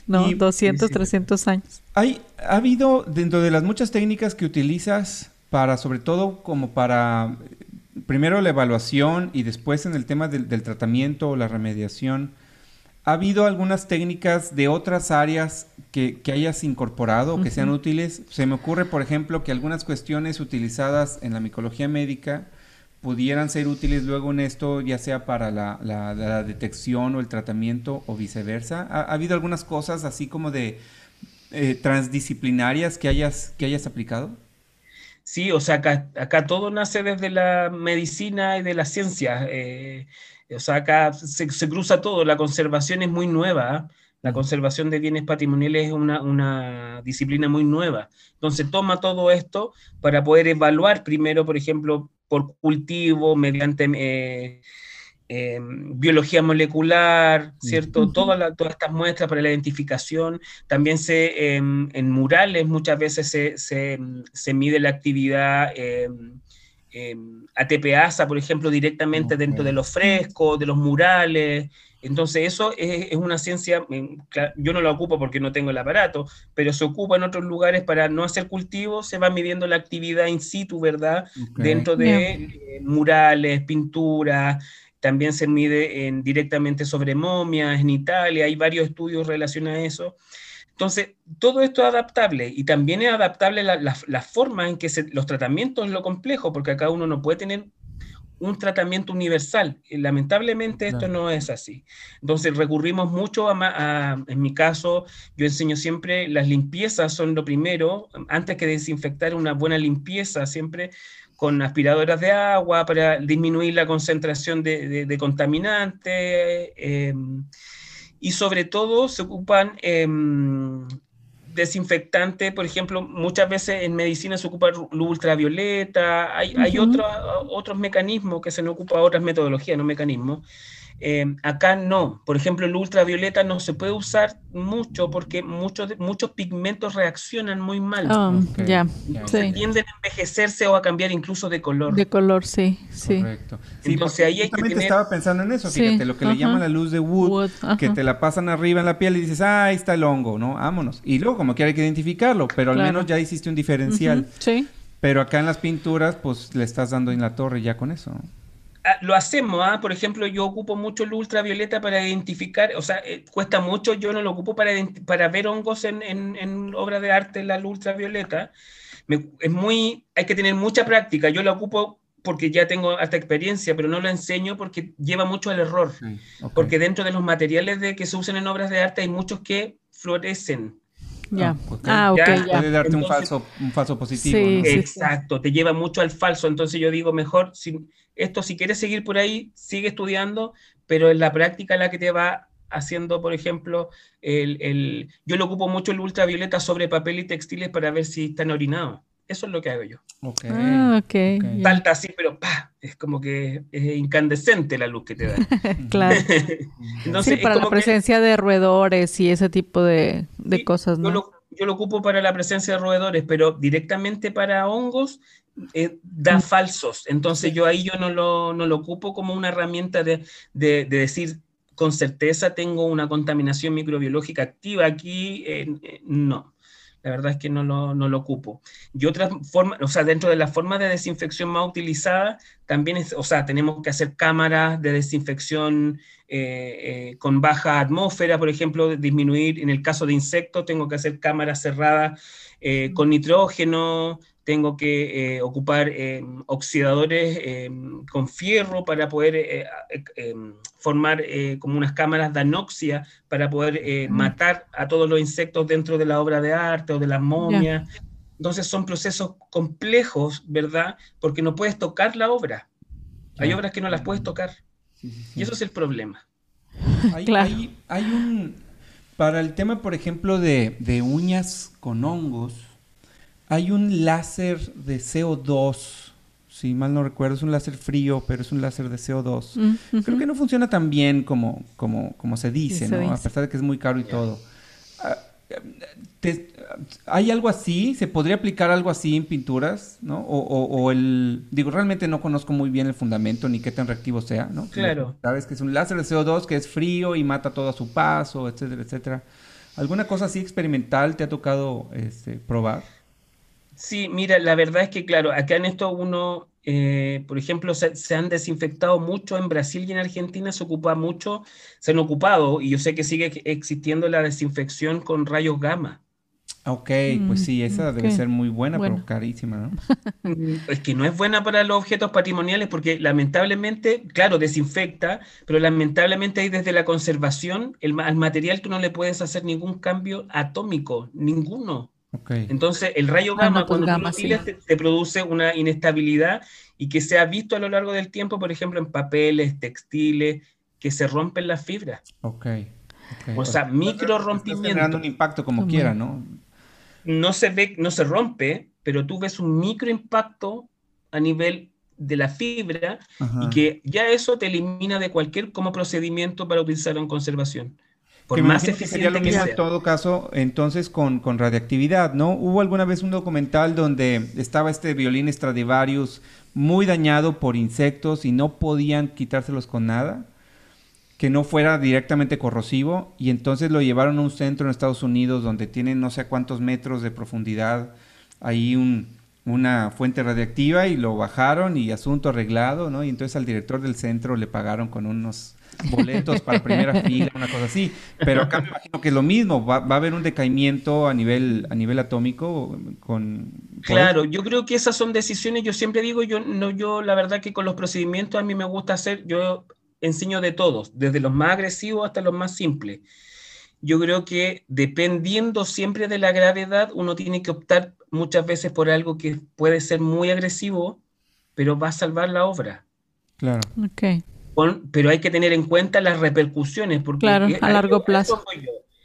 no, 200, 300 años. Hay, ha habido dentro de las muchas técnicas que utilizas para, sobre todo como para, primero la evaluación y después en el tema del, tratamiento o la remediación, ¿ha habido algunas técnicas de otras áreas que, hayas incorporado o que sean útiles? Se me ocurre, por ejemplo, que algunas cuestiones utilizadas en la micología médica, pudieran ser útiles luego en esto, ya sea para la, la, detección o el tratamiento o viceversa? ¿Ha, habido algunas cosas así como de eh, transdisciplinarias que hayas, que hayas aplicado? Sí, o sea, acá, todo nace desde la medicina y de la ciencia. Eh, o sea, acá se, cruza todo. La conservación es muy nueva. ¿ah? La conservación de bienes patrimoniales es una, una, disciplina muy nueva. Entonces toma todo esto para poder evaluar primero, por ejemplo, por cultivo, mediante eh, em, biología molecular, ¿cierto? todas, todas estas muestras para la identificación. También se, em, en murales muchas veces se, se, mide la actividad ATPasa, por ejemplo, directamente dentro de los frescos, de los murales. Entonces eso es, una ciencia, yo no la ocupo porque no tengo el aparato, pero se ocupa en otros lugares para no hacer cultivos, se va midiendo la actividad in situ, ¿verdad? Dentro de eh, murales, pinturas, también se mide en, directamente sobre momias en Italia, hay varios estudios relacionados a eso. Entonces, todo esto es adaptable y también es adaptable la, la, forma en que los tratamientos es lo complejo, porque acá uno no puede tener un tratamiento universal. lamentablemente esto no es así. Entonces recurrimos mucho a, en mi caso, yo enseño siempre, las limpiezas son lo primero, antes que desinfectar una buena limpieza, siempre con aspiradoras de agua para disminuir la concentración de, contaminantes. Em, y sobre todo se ocupan em, desinfectante, por ejemplo, muchas veces en medicina se ocupa luz ultravioleta, hay, hay otros mecanismos que se nos ocupa, otras metodologías, no mecanismos, eh, acá no. Por ejemplo, el ultravioleta no se puede usar mucho porque muchos, muchos pigmentos reaccionan muy mal. Oh, ya, Tienden a envejecerse o a cambiar incluso de color. De color, sí, sí. Correcto. Entonces ahí hay que tener... estaba pensando en eso, fíjate, lo que le llaman la luz de Wood, que te la pasan arriba en la piel y dices, ah, ahí está el hongo, ¿no? Vámonos. Y luego como que hay que identificarlo, pero al menos ya hiciste un diferencial. Sí. Pero acá en las pinturas, pues le estás dando en la torre ya con eso. Ah, lo hacemos, ¿ah? por ejemplo, yo ocupo mucho luz ultravioleta para identificar, o sea, eh, cuesta mucho, yo no lo ocupo para, para ver hongos en, en, obras de arte, la luz ultravioleta. es muy, hay que tener mucha práctica, yo la ocupo porque ya tengo hasta experiencia, pero no lo enseño porque lleva mucho al error, porque dentro de los materiales de, que se usan en obras de arte hay muchos que florecen. Ya. Ah, ok. Ah, Puede darte un, falso, un falso positivo. Exacto, te lleva mucho al falso. Entonces yo digo, mejor, si, esto si quieres seguir por ahí, sigue estudiando, pero en la práctica la que te va haciendo, por ejemplo, el, yo lo ocupo mucho el ultravioleta sobre papel y textiles para ver si están orinados. Eso es lo que hago yo. Ok. Ah, okay. Salta así, pero ¡pa! es como que es incandescente la luz que te da. claro. Entonces, sí, para la presencia de roedores y ese tipo de, cosas, ¿no? Yo lo, yo lo, ocupo para la presencia de roedores, pero directamente para hongos eh, da mm. falsos. Entonces yo ahí yo no lo, no lo ocupo como una herramienta de, de, decir con certeza tengo una contaminación microbiológica activa aquí. Eh, no. La verdad es que no lo, ocupo. Y otra forma, o sea, dentro de la forma de desinfección más utilizada, también es, o sea, tenemos que hacer cámaras de desinfección eh, eh, con baja atmósfera, por ejemplo, disminuir, en el caso de insectos, tengo que hacer cámaras cerradas eh, con nitrógeno, tengo que eh, ocupar eh, oxidadores eh, con fierro para poder formar como unas cámaras de anoxia para poder matar a todos los insectos dentro de la obra de arte o de las momias. Entonces son procesos complejos, ¿verdad? Porque no puedes tocar la obra. Hay obras que no las puedes tocar. Y eso es el problema. Hay, hay, un... Para el tema, por ejemplo, de, de uñas con hongos, hay un láser de CO2, si mal no recuerdo, es un láser frío, pero es un láser de CO2. Mm, Creo que no funciona tan bien como, como, como se dice, ¿no? A pesar de que es muy caro y todo. Ah, ¿Hay algo así? ¿Se podría aplicar algo así en pinturas? ¿no? O, el... Digo, realmente no conozco muy bien el fundamento ni qué tan reactivo sea, ¿no? Claro. Sabes que es un láser de CO2 que es frío y mata todo a su paso, etcétera, etcétera. ¿Alguna cosa así experimental te ha tocado este, probar? Sí, mira, la verdad es que, claro, acá en esto uno, eh, por ejemplo, se, han desinfectado mucho en Brasil y en Argentina, se ocupa mucho, se han ocupado, y yo sé que sigue existiendo la desinfección con rayos gamma. Ok, pues sí, esa debe ser muy buena, pero carísima, ¿no? es que no es buena para los objetos patrimoniales porque lamentablemente, claro, desinfecta, pero lamentablemente ahí desde la conservación, el, al material tú no le puedes hacer ningún cambio atómico, ninguno. Entonces, el rayo ah, gamma, pues cuando te, produce una inestabilidad y que se ha visto a lo largo del tiempo, por ejemplo, en papeles, textiles, que se rompen las fibras. Ok. O sea, micro rompimiento. generando un impacto como quiera, ¿no? No se ve, no se rompe, pero tú ves un micro impacto a nivel de la fibra y que ya eso te elimina de cualquier como procedimiento para utilizarlo en conservación por más eficiente que, sería lo mismo en todo caso, entonces con, con, radiactividad, ¿no? Hubo alguna vez un documental donde estaba este violín Stradivarius muy dañado por insectos y no podían quitárselos con nada, que no fuera directamente corrosivo, y entonces lo llevaron a un centro en Estados Unidos donde tienen no sé cuántos metros de profundidad, ahí un, una fuente radiactiva y lo bajaron y asunto arreglado, ¿no? Y entonces al director del centro le pagaron con unos boletos para primera fila, una cosa así. Pero acá me imagino que es lo mismo, va, a haber un decaimiento a nivel, a nivel atómico con... Claro, yo creo que esas son decisiones, yo siempre digo, yo, no, yo la verdad que con los procedimientos a mí me gusta hacer, yo enseño de todos, desde los más agresivos hasta los más simples. Yo creo que dependiendo siempre de la gravedad, uno tiene que optar muchas veces por algo que puede ser muy agresivo, pero va a salvar la obra. Claro. Okay pero hay que tener en cuenta las repercusiones. Porque claro, a largo plazo.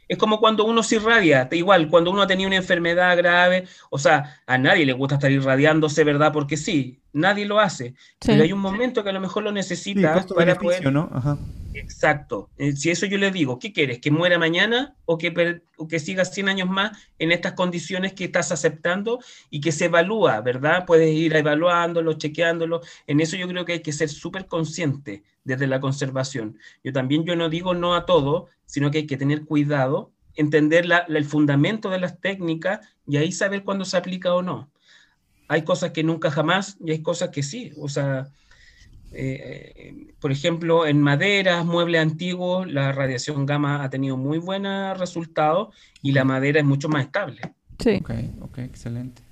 Es como cuando uno se irradia, igual, cuando uno ha tenido una enfermedad grave, o sea, a nadie le gusta estar irradiándose, ¿verdad? Porque sí, nadie lo hace. Pero hay un momento que a lo mejor lo necesita para poder. ¿no? Ajá. Exacto. Eh, si eso yo le digo, ¿qué quieres? ¿Que muera mañana o que, o que siga 100 años más en estas condiciones que estás aceptando y que se evalúa, ¿verdad? Puedes ir evaluándolo, chequeándolo. En eso yo creo que hay que ser súper consciente desde la conservación. Yo también yo no digo no a todo, sino que hay que tener cuidado, entender el fundamento de las técnicas y ahí saber cuándo se aplica o no. Hay cosas que nunca jamás y hay cosas que sí. O sea, eh, por ejemplo, en maderas, muebles antiguos, la radiación gamma ha tenido muy buenos resultados y la madera es mucho más estable. Sí. Ok, ok, excelente.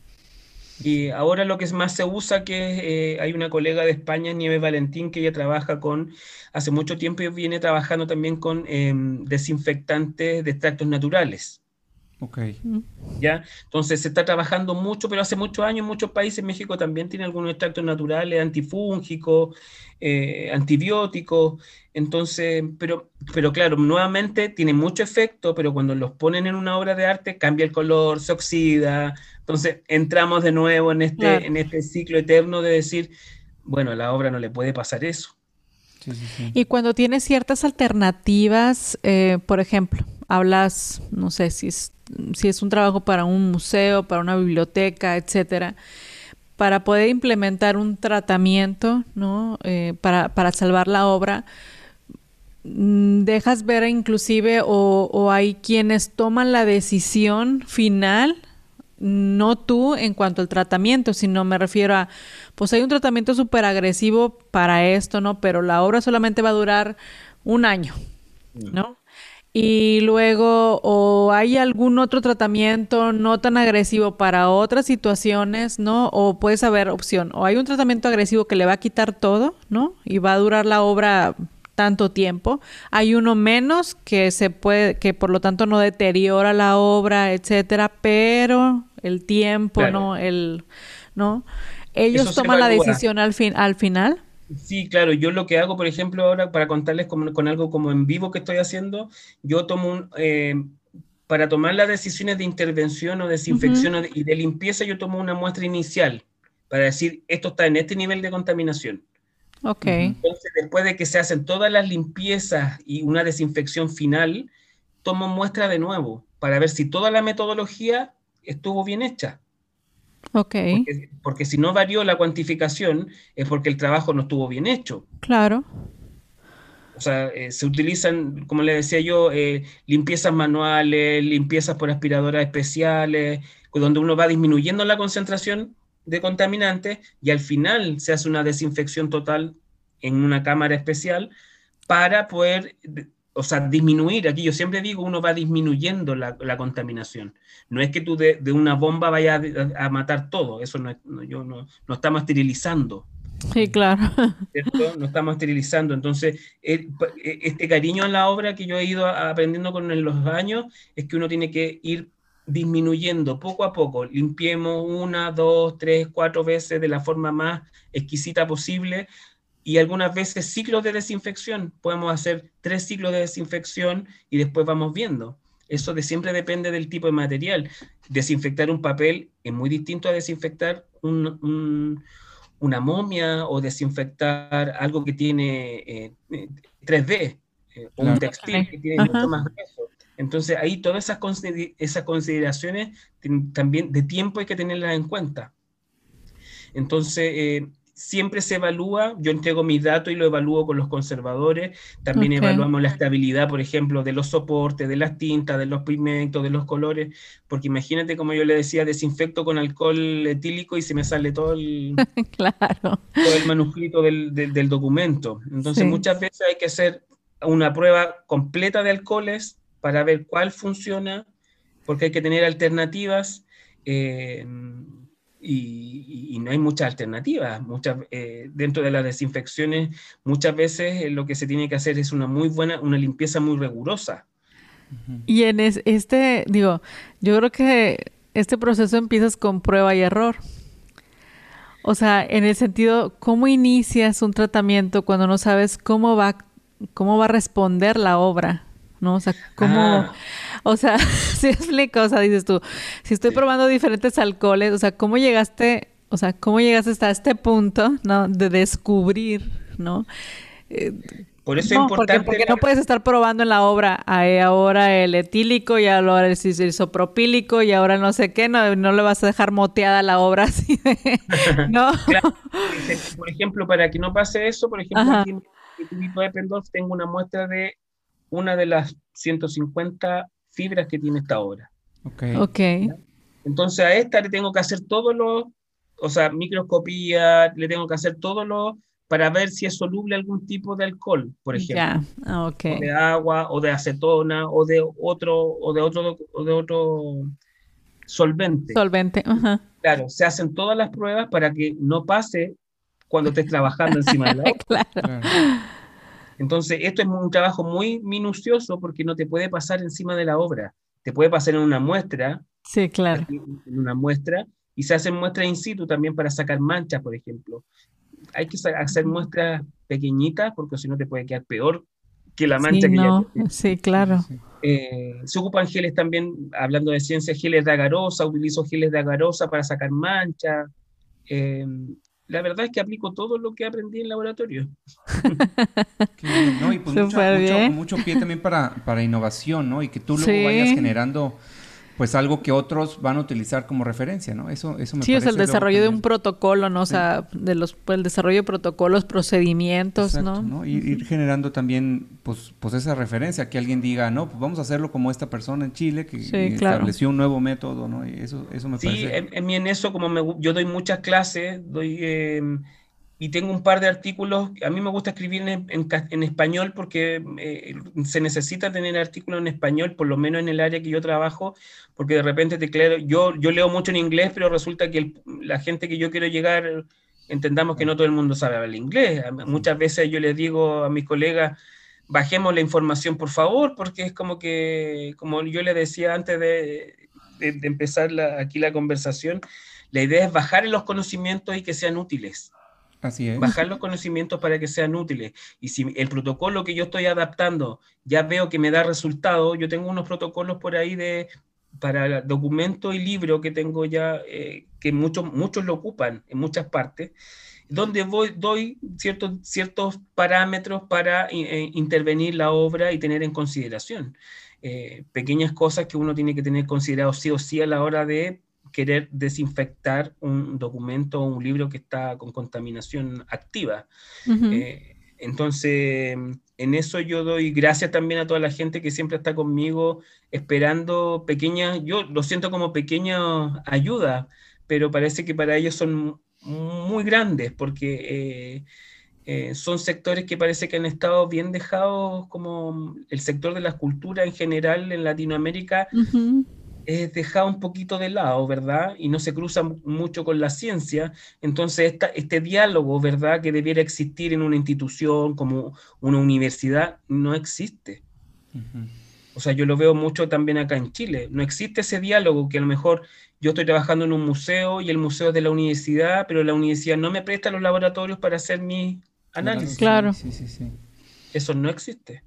Y ahora lo que más se usa, que eh, hay una colega de España, Nieves Valentín, que ella trabaja con, hace mucho tiempo viene trabajando también con em, desinfectantes de extractos naturales. Ok. ¿Ya? Entonces se está trabajando mucho, pero hace muchos años en muchos países, México también tiene algunos extractos naturales, antifúngicos, eh, antibióticos. Entonces, pero, pero claro, nuevamente tiene mucho efecto, pero cuando los ponen en una obra de arte cambia el color, se oxida. Entonces entramos de nuevo en este, en este ciclo eterno de decir, bueno, a la obra no le puede pasar eso. Y cuando tienes ciertas alternativas, eh, por ejemplo, hablas, no sé si es si es un trabajo para un museo, para una biblioteca, etcétera, para poder implementar un tratamiento, ¿no? Eh, para, para, salvar la obra, mm, dejas ver inclusive o, hay quienes toman la decisión final no tú en cuanto al tratamiento, sino me refiero a, pues hay un tratamiento súper agresivo para esto, ¿no? Pero la obra solamente va a durar un año, mm. ¿no? Y luego, o hay algún otro tratamiento no tan agresivo para otras situaciones, ¿no? O puedes haber opción, o hay un tratamiento agresivo que le va a quitar todo, ¿no? Y va a durar la obra tanto tiempo. Hay uno menos que se puede, que por lo tanto no deteriora la obra, etcétera, pero el tiempo, ¿no? El, ¿no? Ellos toman la decisión al fin, al final. Sí, claro, yo lo que hago, por ejemplo, ahora para contarles con, algo como en vivo que estoy haciendo, yo tomo un, eh, para tomar las decisiones de intervención o desinfección y de limpieza, yo tomo una muestra inicial para decir, esto está en este nivel de contaminación. Ok. Entonces, después de que se hacen todas las limpiezas y una desinfección final, tomo muestra de nuevo para ver si toda la metodología estuvo bien hecha. Ok. Porque, si no varió la cuantificación es porque el trabajo no estuvo bien hecho. Claro. O sea, eh, se utilizan, como le decía yo, eh, limpiezas manuales, limpiezas por aspiradoras especiales, donde uno va disminuyendo la concentración de contaminantes y al final se hace una desinfección total en una cámara especial para poder o sea, disminuir, aquí yo siempre digo, uno va disminuyendo la, contaminación. No es que tú de, una bomba vayas a, matar todo, eso no, yo no, no, estamos esterilizando. Sí, claro. No estamos esterilizando. Entonces, e, este cariño en la obra que yo he ido aprendiendo con los años es que uno tiene que ir disminuyendo poco a poco. Limpiemos una, dos, tres, cuatro veces de la forma más exquisita posible y algunas veces ciclos de desinfección. Podemos hacer tres ciclos de desinfección y después vamos viendo. Eso de siempre depende del tipo de material. Desinfectar un papel es muy distinto a desinfectar una momia o desinfectar algo que tiene 3D eh, eh, o un textil que tiene mucho más peso. Entonces ahí todas esas, esas consideraciones también de tiempo hay que tenerlas en cuenta. Entonces, eh, siempre se evalúa, yo entrego mis datos y lo evalúo con los conservadores, también evaluamos la estabilidad, por ejemplo, de los soportes, de las tintas, de los pigmentos, de los colores, porque imagínate como yo le decía, desinfecto con alcohol etílico y se me sale todo el, claro. todo el manuscrito del, del, documento. Entonces muchas veces hay que hacer una prueba completa de alcoholes para ver cuál funciona, porque hay que tener alternativas. Eh, y, no hay muchas alternativas. Muchas, eh, dentro de las desinfecciones, muchas veces eh, lo que se tiene que hacer es una muy buena, una limpieza muy rigurosa. Y en este, digo, yo creo que este proceso empiezas con prueba y error. O sea, en el sentido, ¿cómo inicias un tratamiento cuando no sabes cómo va, cómo va a responder la obra? ¿No? O sea, cómo, ah. o sea, si explico, o sea, dices tú, si estoy probando diferentes alcoholes, o sea, ¿cómo llegaste, o sea, cómo llegaste hasta este punto, ¿no? De descubrir, ¿no? Eh, por eso es importante. Porque, no puedes estar probando en la obra ahora el etílico y ahora el isopropílico y ahora no sé qué, no, no le vas a dejar moteada la obra así de, ¿no? Por ejemplo, para que no pase eso, por ejemplo, aquí en el de Pendolf tengo una muestra de una de las 150 fibras que tiene esta obra. Ok. okay. Entonces a esta le tengo que hacer todo lo, o sea, microscopía, le tengo que hacer todo lo para ver si es soluble algún tipo de alcohol, por ejemplo. Ah, okay. O de agua, o de acetona, o de otro, o de otro, o de otro solvente. Solvente, ajá. Claro, se hacen todas las pruebas para que no pase cuando estés trabajando encima de la obra. claro. Entonces, esto es un trabajo muy minucioso porque no te puede pasar encima de la obra, te puede pasar en una muestra. Sí, claro. En una muestra, y se hacen muestras in situ también para sacar manchas, por ejemplo. Hay que hacer muestras pequeñitas porque si no te puede quedar peor que la mancha sí, que no. Sí, claro. Eh, se ocupan geles también, hablando de ciencia, geles de agarosa, utilizo geles de agarosa para sacar manchas. Eh, la verdad es que aplico todo lo que aprendí en laboratorio. ¿no? Y pues mucho, mucho, pie también para, para, innovación, ¿no? Y que tú luego vayas generando pues algo que otros van a utilizar como referencia, ¿no? Eso, eso me sí, parece. Sí, es el desarrollo de un protocolo, ¿no? O sea, de los, pues, el desarrollo de protocolos, procedimientos, ¿no? Ir, ir, generando también, pues, pues esa referencia, que alguien diga, no, pues vamos a hacerlo como esta persona en Chile que estableció un nuevo método, ¿no? Y eso, eso me parece. Sí, en, en, eso, como me, yo doy muchas clases, doy. Eh, y tengo un par de artículos. A mí me gusta escribir en, en, español porque eh, se necesita tener artículos en español, por lo menos en el área que yo trabajo, porque de repente te claro, yo, yo leo mucho en inglés, pero resulta que la gente que yo quiero llegar, entendamos que no todo el mundo sabe hablar inglés. Muchas veces yo les digo a mis colegas, bajemos la información por favor, porque es como que, como yo le decía antes de, de, de empezar la, aquí la conversación, la idea es bajar los conocimientos y que sean útiles. Bajar los conocimientos para que sean útiles. Y si el protocolo que yo estoy adaptando ya veo que me da resultado, yo tengo unos protocolos por ahí de para documento y libro que tengo ya, eh, que muchos, muchos lo ocupan en muchas partes, donde voy, doy ciertos, ciertos parámetros para eh, intervenir la obra y tener en consideración. Eh, pequeñas cosas que uno tiene que tener considerado sí o sí a la hora de querer desinfectar un documento o un libro que está con contaminación activa. Eh, entonces, en eso yo doy gracias también a toda la gente que siempre está conmigo esperando pequeñas, yo lo siento como pequeñas ayudas, pero parece que para ellos son muy grandes porque eh, eh, son sectores que parece que han estado bien dejados como el sector de la cultura en general en Latinoamérica es dejado un poquito de lado, ¿verdad? Y no se cruza mucho con la ciencia. Entonces, esta, este diálogo, ¿verdad?, que debiera existir en una institución como una universidad, no existe. O sea, yo lo veo mucho también acá en Chile. No existe ese diálogo que a lo mejor yo estoy trabajando en un museo y el museo es de la universidad, pero la universidad no me presta los laboratorios para hacer mi análisis. Claro. Sí, sí, sí. Eso no existe.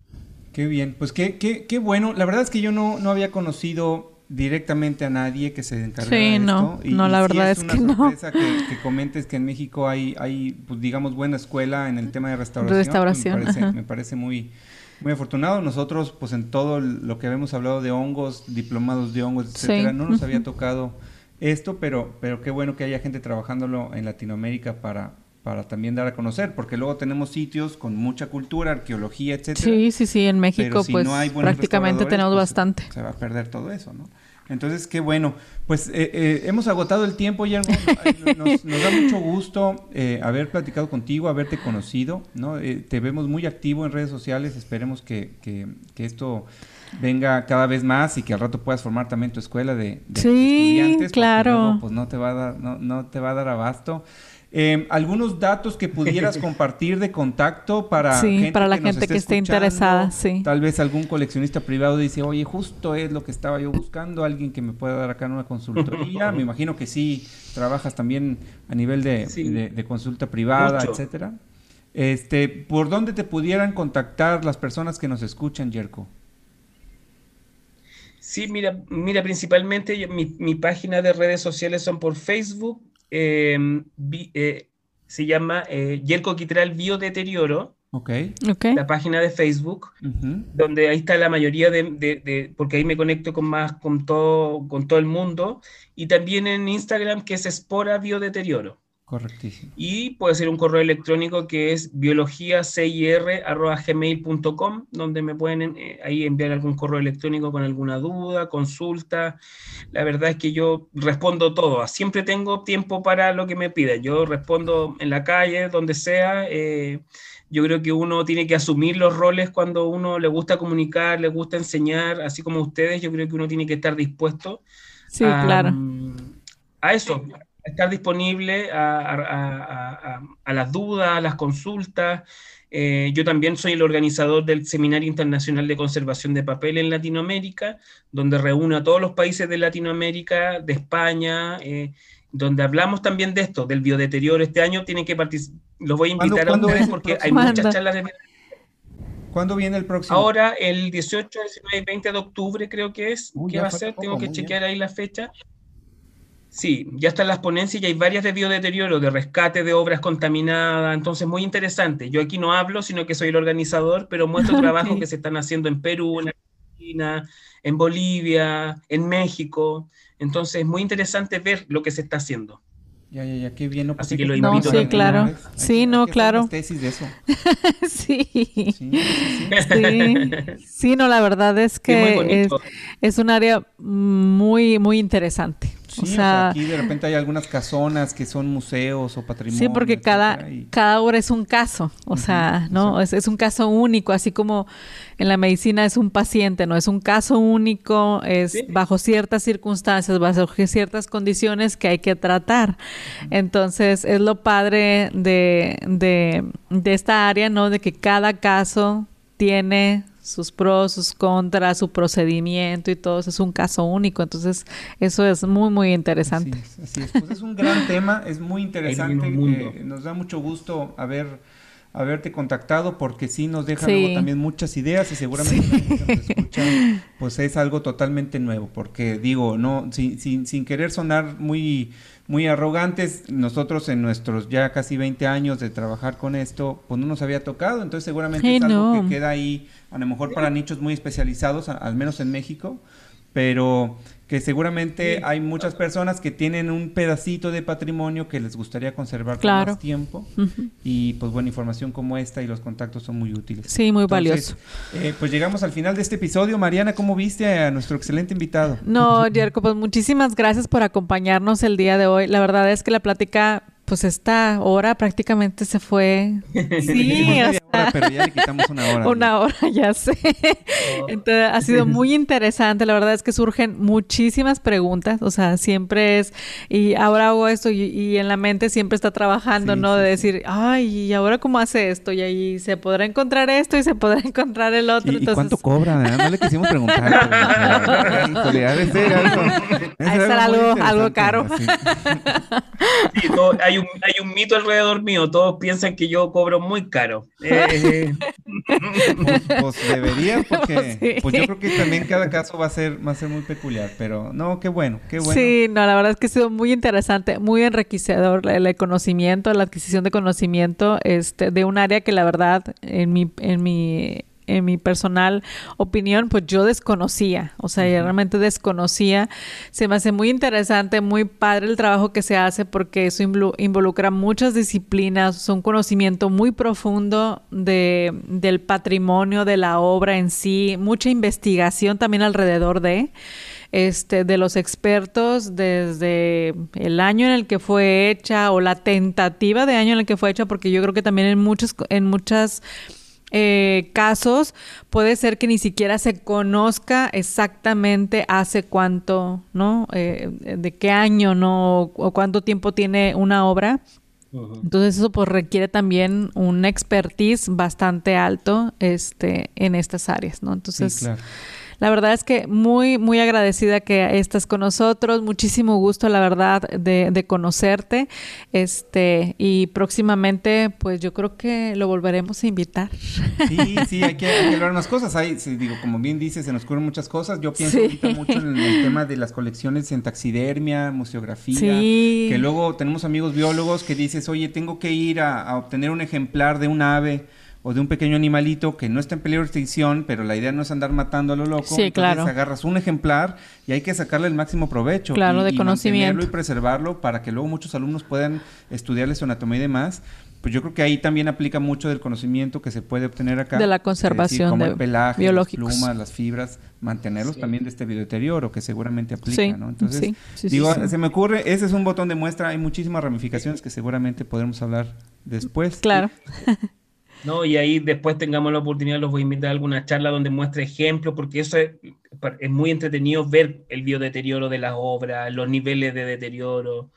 Qué bien, pues qué, qué, qué bueno. La verdad es que yo no, no había conocido directamente a nadie que se encargue de esto. no, y, no, la verdad es, que no. Que, que, comentes que en México hay, hay pues, digamos, buena escuela en el tema de restauración. Restauración, me parece, me parece muy, muy afortunado. Nosotros, pues en todo lo que habíamos hablado de hongos, diplomados de hongos, etcétera, no nos había tocado esto, pero, pero qué bueno que haya gente trabajándolo en Latinoamérica para, para también dar a conocer, porque luego tenemos sitios con mucha cultura, arqueología, etcétera. Sí, sí, sí, en México pues prácticamente tenemos pues, bastante. Se va a perder todo eso, ¿no? Entonces, qué bueno. Pues eh, eh, hemos agotado el tiempo, ya nos, nos, da mucho gusto eh, haber platicado contigo, haberte conocido, ¿no? te vemos muy activo en redes sociales, esperemos que, que, que, esto venga cada vez más y que al rato puedas formar también tu escuela de, de sí, estudiantes. claro. pues no te va a dar, no, no te va a dar abasto. Eh, algunos datos que pudieras compartir de contacto para, para la gente que esté interesada, sí. Tal vez algún coleccionista privado dice, oye, justo es lo que estaba yo buscando, alguien que me pueda dar acá en una consultoría. me imagino que sí, trabajas también a nivel de, consulta privada, etcétera. Este, ¿Por dónde te pudieran contactar las personas que nos escuchan, Jerko? Sí, mira, mira, principalmente mi, mi página de redes sociales son por Facebook, Em, eh, se llama eh, Yerko Quitral Biodeterioro. Okay. La página de Facebook, donde ahí está la mayoría de, porque ahí me conecto con más, con todo, con todo el mundo, y también en Instagram que es Espora Biodeterioro. Correctísimo. Y puede ser un correo electrónico que es biologiacir.gmail.com, donde me pueden eh, ahí enviar algún correo electrónico con alguna duda, consulta. La verdad es que yo respondo todo. Siempre tengo tiempo para lo que me piden. Yo respondo en la calle, donde sea. Eh, yo creo que uno tiene que asumir los roles cuando uno le gusta comunicar, le gusta enseñar, así como ustedes. Yo creo que uno tiene que estar dispuesto sí, claro. a eso estar disponible a, las dudas, a las consultas. Eh, yo también soy el organizador del Seminario Internacional de Conservación de Papel en Latinoamérica, donde reúne a todos los países de Latinoamérica, de España, eh, donde hablamos también de esto, del biodeterioro. Este año tienen que participar, los voy a invitar a ustedes porque hay muchas charlas de ¿Cuándo viene el próximo? Ahora, el 18, 19 y 20 de octubre creo que es, ¿qué va a ser? Tengo que chequear ahí la fecha. Sí, ya están las ponencias y hay varias de biodeterioro, de rescate de obras contaminadas, entonces muy interesante. Yo aquí no hablo, sino que soy el organizador, pero muestro trabajo que se están haciendo en Perú, en Argentina, en Bolivia, en México. Entonces es muy interesante ver lo que se está haciendo. Ya, ya, ya, qué bien. Así que lo invito. No, sí, claro. Sí, no, claro. tesis de eso. sí. Sí, sí, sí. no, la verdad es que es, es, un área muy, muy interesante. Sí, o sea, aquí de repente hay algunas casonas que son museos o patrimonio. Sí, porque cada, cada obra es un caso, o sea, ¿no? Es, es, un caso único, así como en la medicina es un paciente, ¿no? Es un caso único, es bajo ciertas circunstancias, bajo ciertas condiciones que hay que tratar. Entonces, es lo padre de, de, de esta área, ¿no? De que cada caso tiene sus pros, sus contras, su procedimiento y todo eso es un caso único. Entonces, eso es muy, muy interesante. Así es, Pues es un gran tema, es muy interesante. Eh, nos da mucho gusto haber haberte contactado porque sí nos deja también muchas ideas y seguramente nos escuchan, pues es algo totalmente nuevo porque digo no sin, sin, sin querer sonar muy muy arrogantes. Nosotros en nuestros ya casi 20 años de trabajar con esto pues no nos había tocado. Entonces seguramente es algo que queda ahí a lo mejor para nichos muy especializados, al menos en México, pero que seguramente hay muchas personas que tienen un pedacito de patrimonio que les gustaría conservar por más tiempo y pues buena información como esta y los contactos son muy útiles. Sí, muy valioso. Eh, pues llegamos al final de este episodio. Mariana, ¿cómo viste a nuestro excelente invitado? No, Jerko, pues muchísimas gracias por acompañarnos el día de hoy. La verdad es que la plática pues esta hora prácticamente se fue. Sí, o sea, pero ya le quitamos una hora. Una hora, ya sé. Oh. Entonces, ha sido muy interesante. La verdad es que surgen muchísimas preguntas. O sea, siempre es, y ahora hago esto, y, en la mente siempre está trabajando, ¿no? de decir, ay, ¿y ahora cómo hace esto? Y ahí se podrá encontrar esto y se podrá encontrar el otro. ¿Y, cuánto cobra? No le quisimos preguntar. algo, algo caro. Sí, hay hay un, mito alrededor mío. Todos piensan que yo cobro muy caro. Eh, pues, pues, debería, porque pues yo creo que también cada caso va a ser, va a ser muy peculiar. Pero no, qué bueno, qué bueno. Sí, no, la verdad es que ha sido muy interesante, muy enriquecedor el, conocimiento, la adquisición de conocimiento este, de un área que la verdad en mi, en mi en mi personal opinión, pues yo desconocía, o sea, realmente desconocía. Se me hace muy interesante, muy padre el trabajo que se hace porque eso involucra muchas disciplinas, es un conocimiento muy profundo de, del patrimonio, de la obra en sí, mucha investigación también alrededor de este, de los expertos desde el año en el que fue hecha o la tentativa de año en el que fue hecha, porque yo creo que también en muchas, en muchas eh, casos puede ser que ni siquiera se conozca exactamente hace cuánto, ¿no? Eh, de qué año, ¿no? O cuánto tiempo tiene una obra. Entonces eso pues requiere también un expertise bastante alto este, en estas áreas, ¿no? Entonces... La verdad es que muy, muy agradecida que estás con nosotros. Muchísimo gusto, la verdad, de, de conocerte. Este, y próximamente, pues yo creo que lo volveremos a invitar. Sí, sí, hay que, hay hablar más cosas. Hay, digo, como bien dices, se nos ocurren muchas cosas. Yo pienso mucho en el tema de las colecciones en taxidermia, museografía. Que luego tenemos amigos biólogos que dices, oye, tengo que ir a, a obtener un ejemplar de un ave o de un pequeño animalito que no está en peligro de extinción, pero la idea no es andar matando a lo loco. Sí, claro. agarras un ejemplar y hay que sacarle el máximo provecho. Claro, y, de conocimiento. y preservarlo para que luego muchos alumnos puedan estudiarle su anatomía y demás. Pues yo creo que ahí también aplica mucho del conocimiento que se puede obtener acá. De la conservación de el pelaje, las plumas, las fibras, mantenerlos también de este biodeterioro que seguramente aplica, ¿no? Entonces, digo, se me ocurre, ese es un botón de muestra, hay muchísimas ramificaciones que seguramente podremos hablar después. Claro. ¿no? Y ahí después tengamos la oportunidad, los voy a invitar a alguna charla donde muestre ejemplos, porque eso es, muy entretenido ver el biodeterioro de las obras, los niveles de deterioro.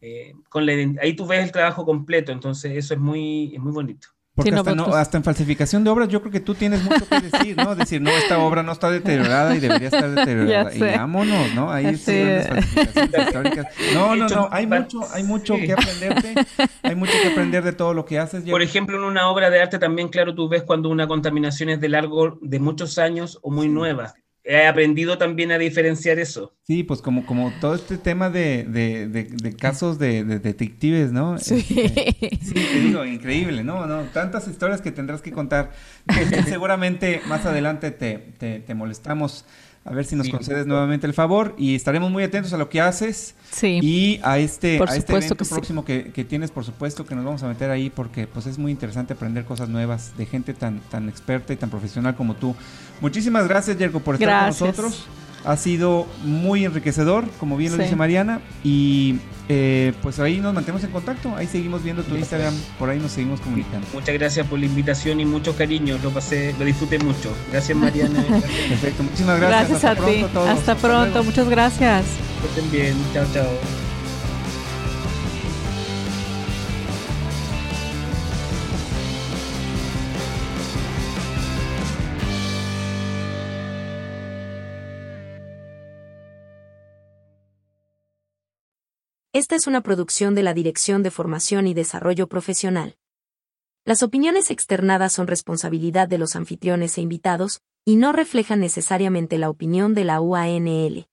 Eh, con la, ahí tú ves el trabajo completo, entonces eso es muy, es muy bonito. Porque hasta, no, hasta, en falsificación de obras yo creo que tú tienes mucho que decir, ¿no? Decir, no, esta obra no está deteriorada y debería estar deteriorada. Y vámonos, ¿no? Ahí sí. históricas. No, no, no, hay mucho, hay mucho que aprenderte, hay mucho que aprender de todo lo que haces. Por ejemplo, en una obra de arte también, claro, tú ves cuando una contaminación es de largo, de muchos años o muy nueva. He aprendido también a diferenciar eso. Sí, pues como, como todo este tema de, de, de, casos de, detectives, ¿no? Sí. Este, sí, te digo, increíble, ¿no? ¿no? Tantas historias que tendrás que contar. seguramente más adelante te, te, te molestamos a ver si nos concedes nuevamente el favor y estaremos muy atentos a lo que haces. Sí. Y a este, a este evento próximo que, que, tienes, por supuesto, que nos vamos a meter ahí porque pues es muy interesante aprender cosas nuevas de gente tan, tan experta y tan profesional como tú. Muchísimas gracias, Yerko, por estar con nosotros. Ha sido muy enriquecedor, como bien lo dice Mariana. Y eh, pues ahí nos mantenemos en contacto. Ahí seguimos viendo tu Instagram. Por ahí nos seguimos comunicando. Muchas gracias por la invitación y mucho cariño. Lo pasé, lo disfruté mucho. Gracias, Mariana. Perfecto. Muchísimas gracias. Gracias a ti. Hasta pronto. Muchas gracias. Que estén bien. Chao, chao. Esta es una producción de la Dirección de Formación y Desarrollo Profesional. Las opiniones externadas son responsabilidad de los anfitriones e invitados, y no reflejan necesariamente la opinión de la UANL.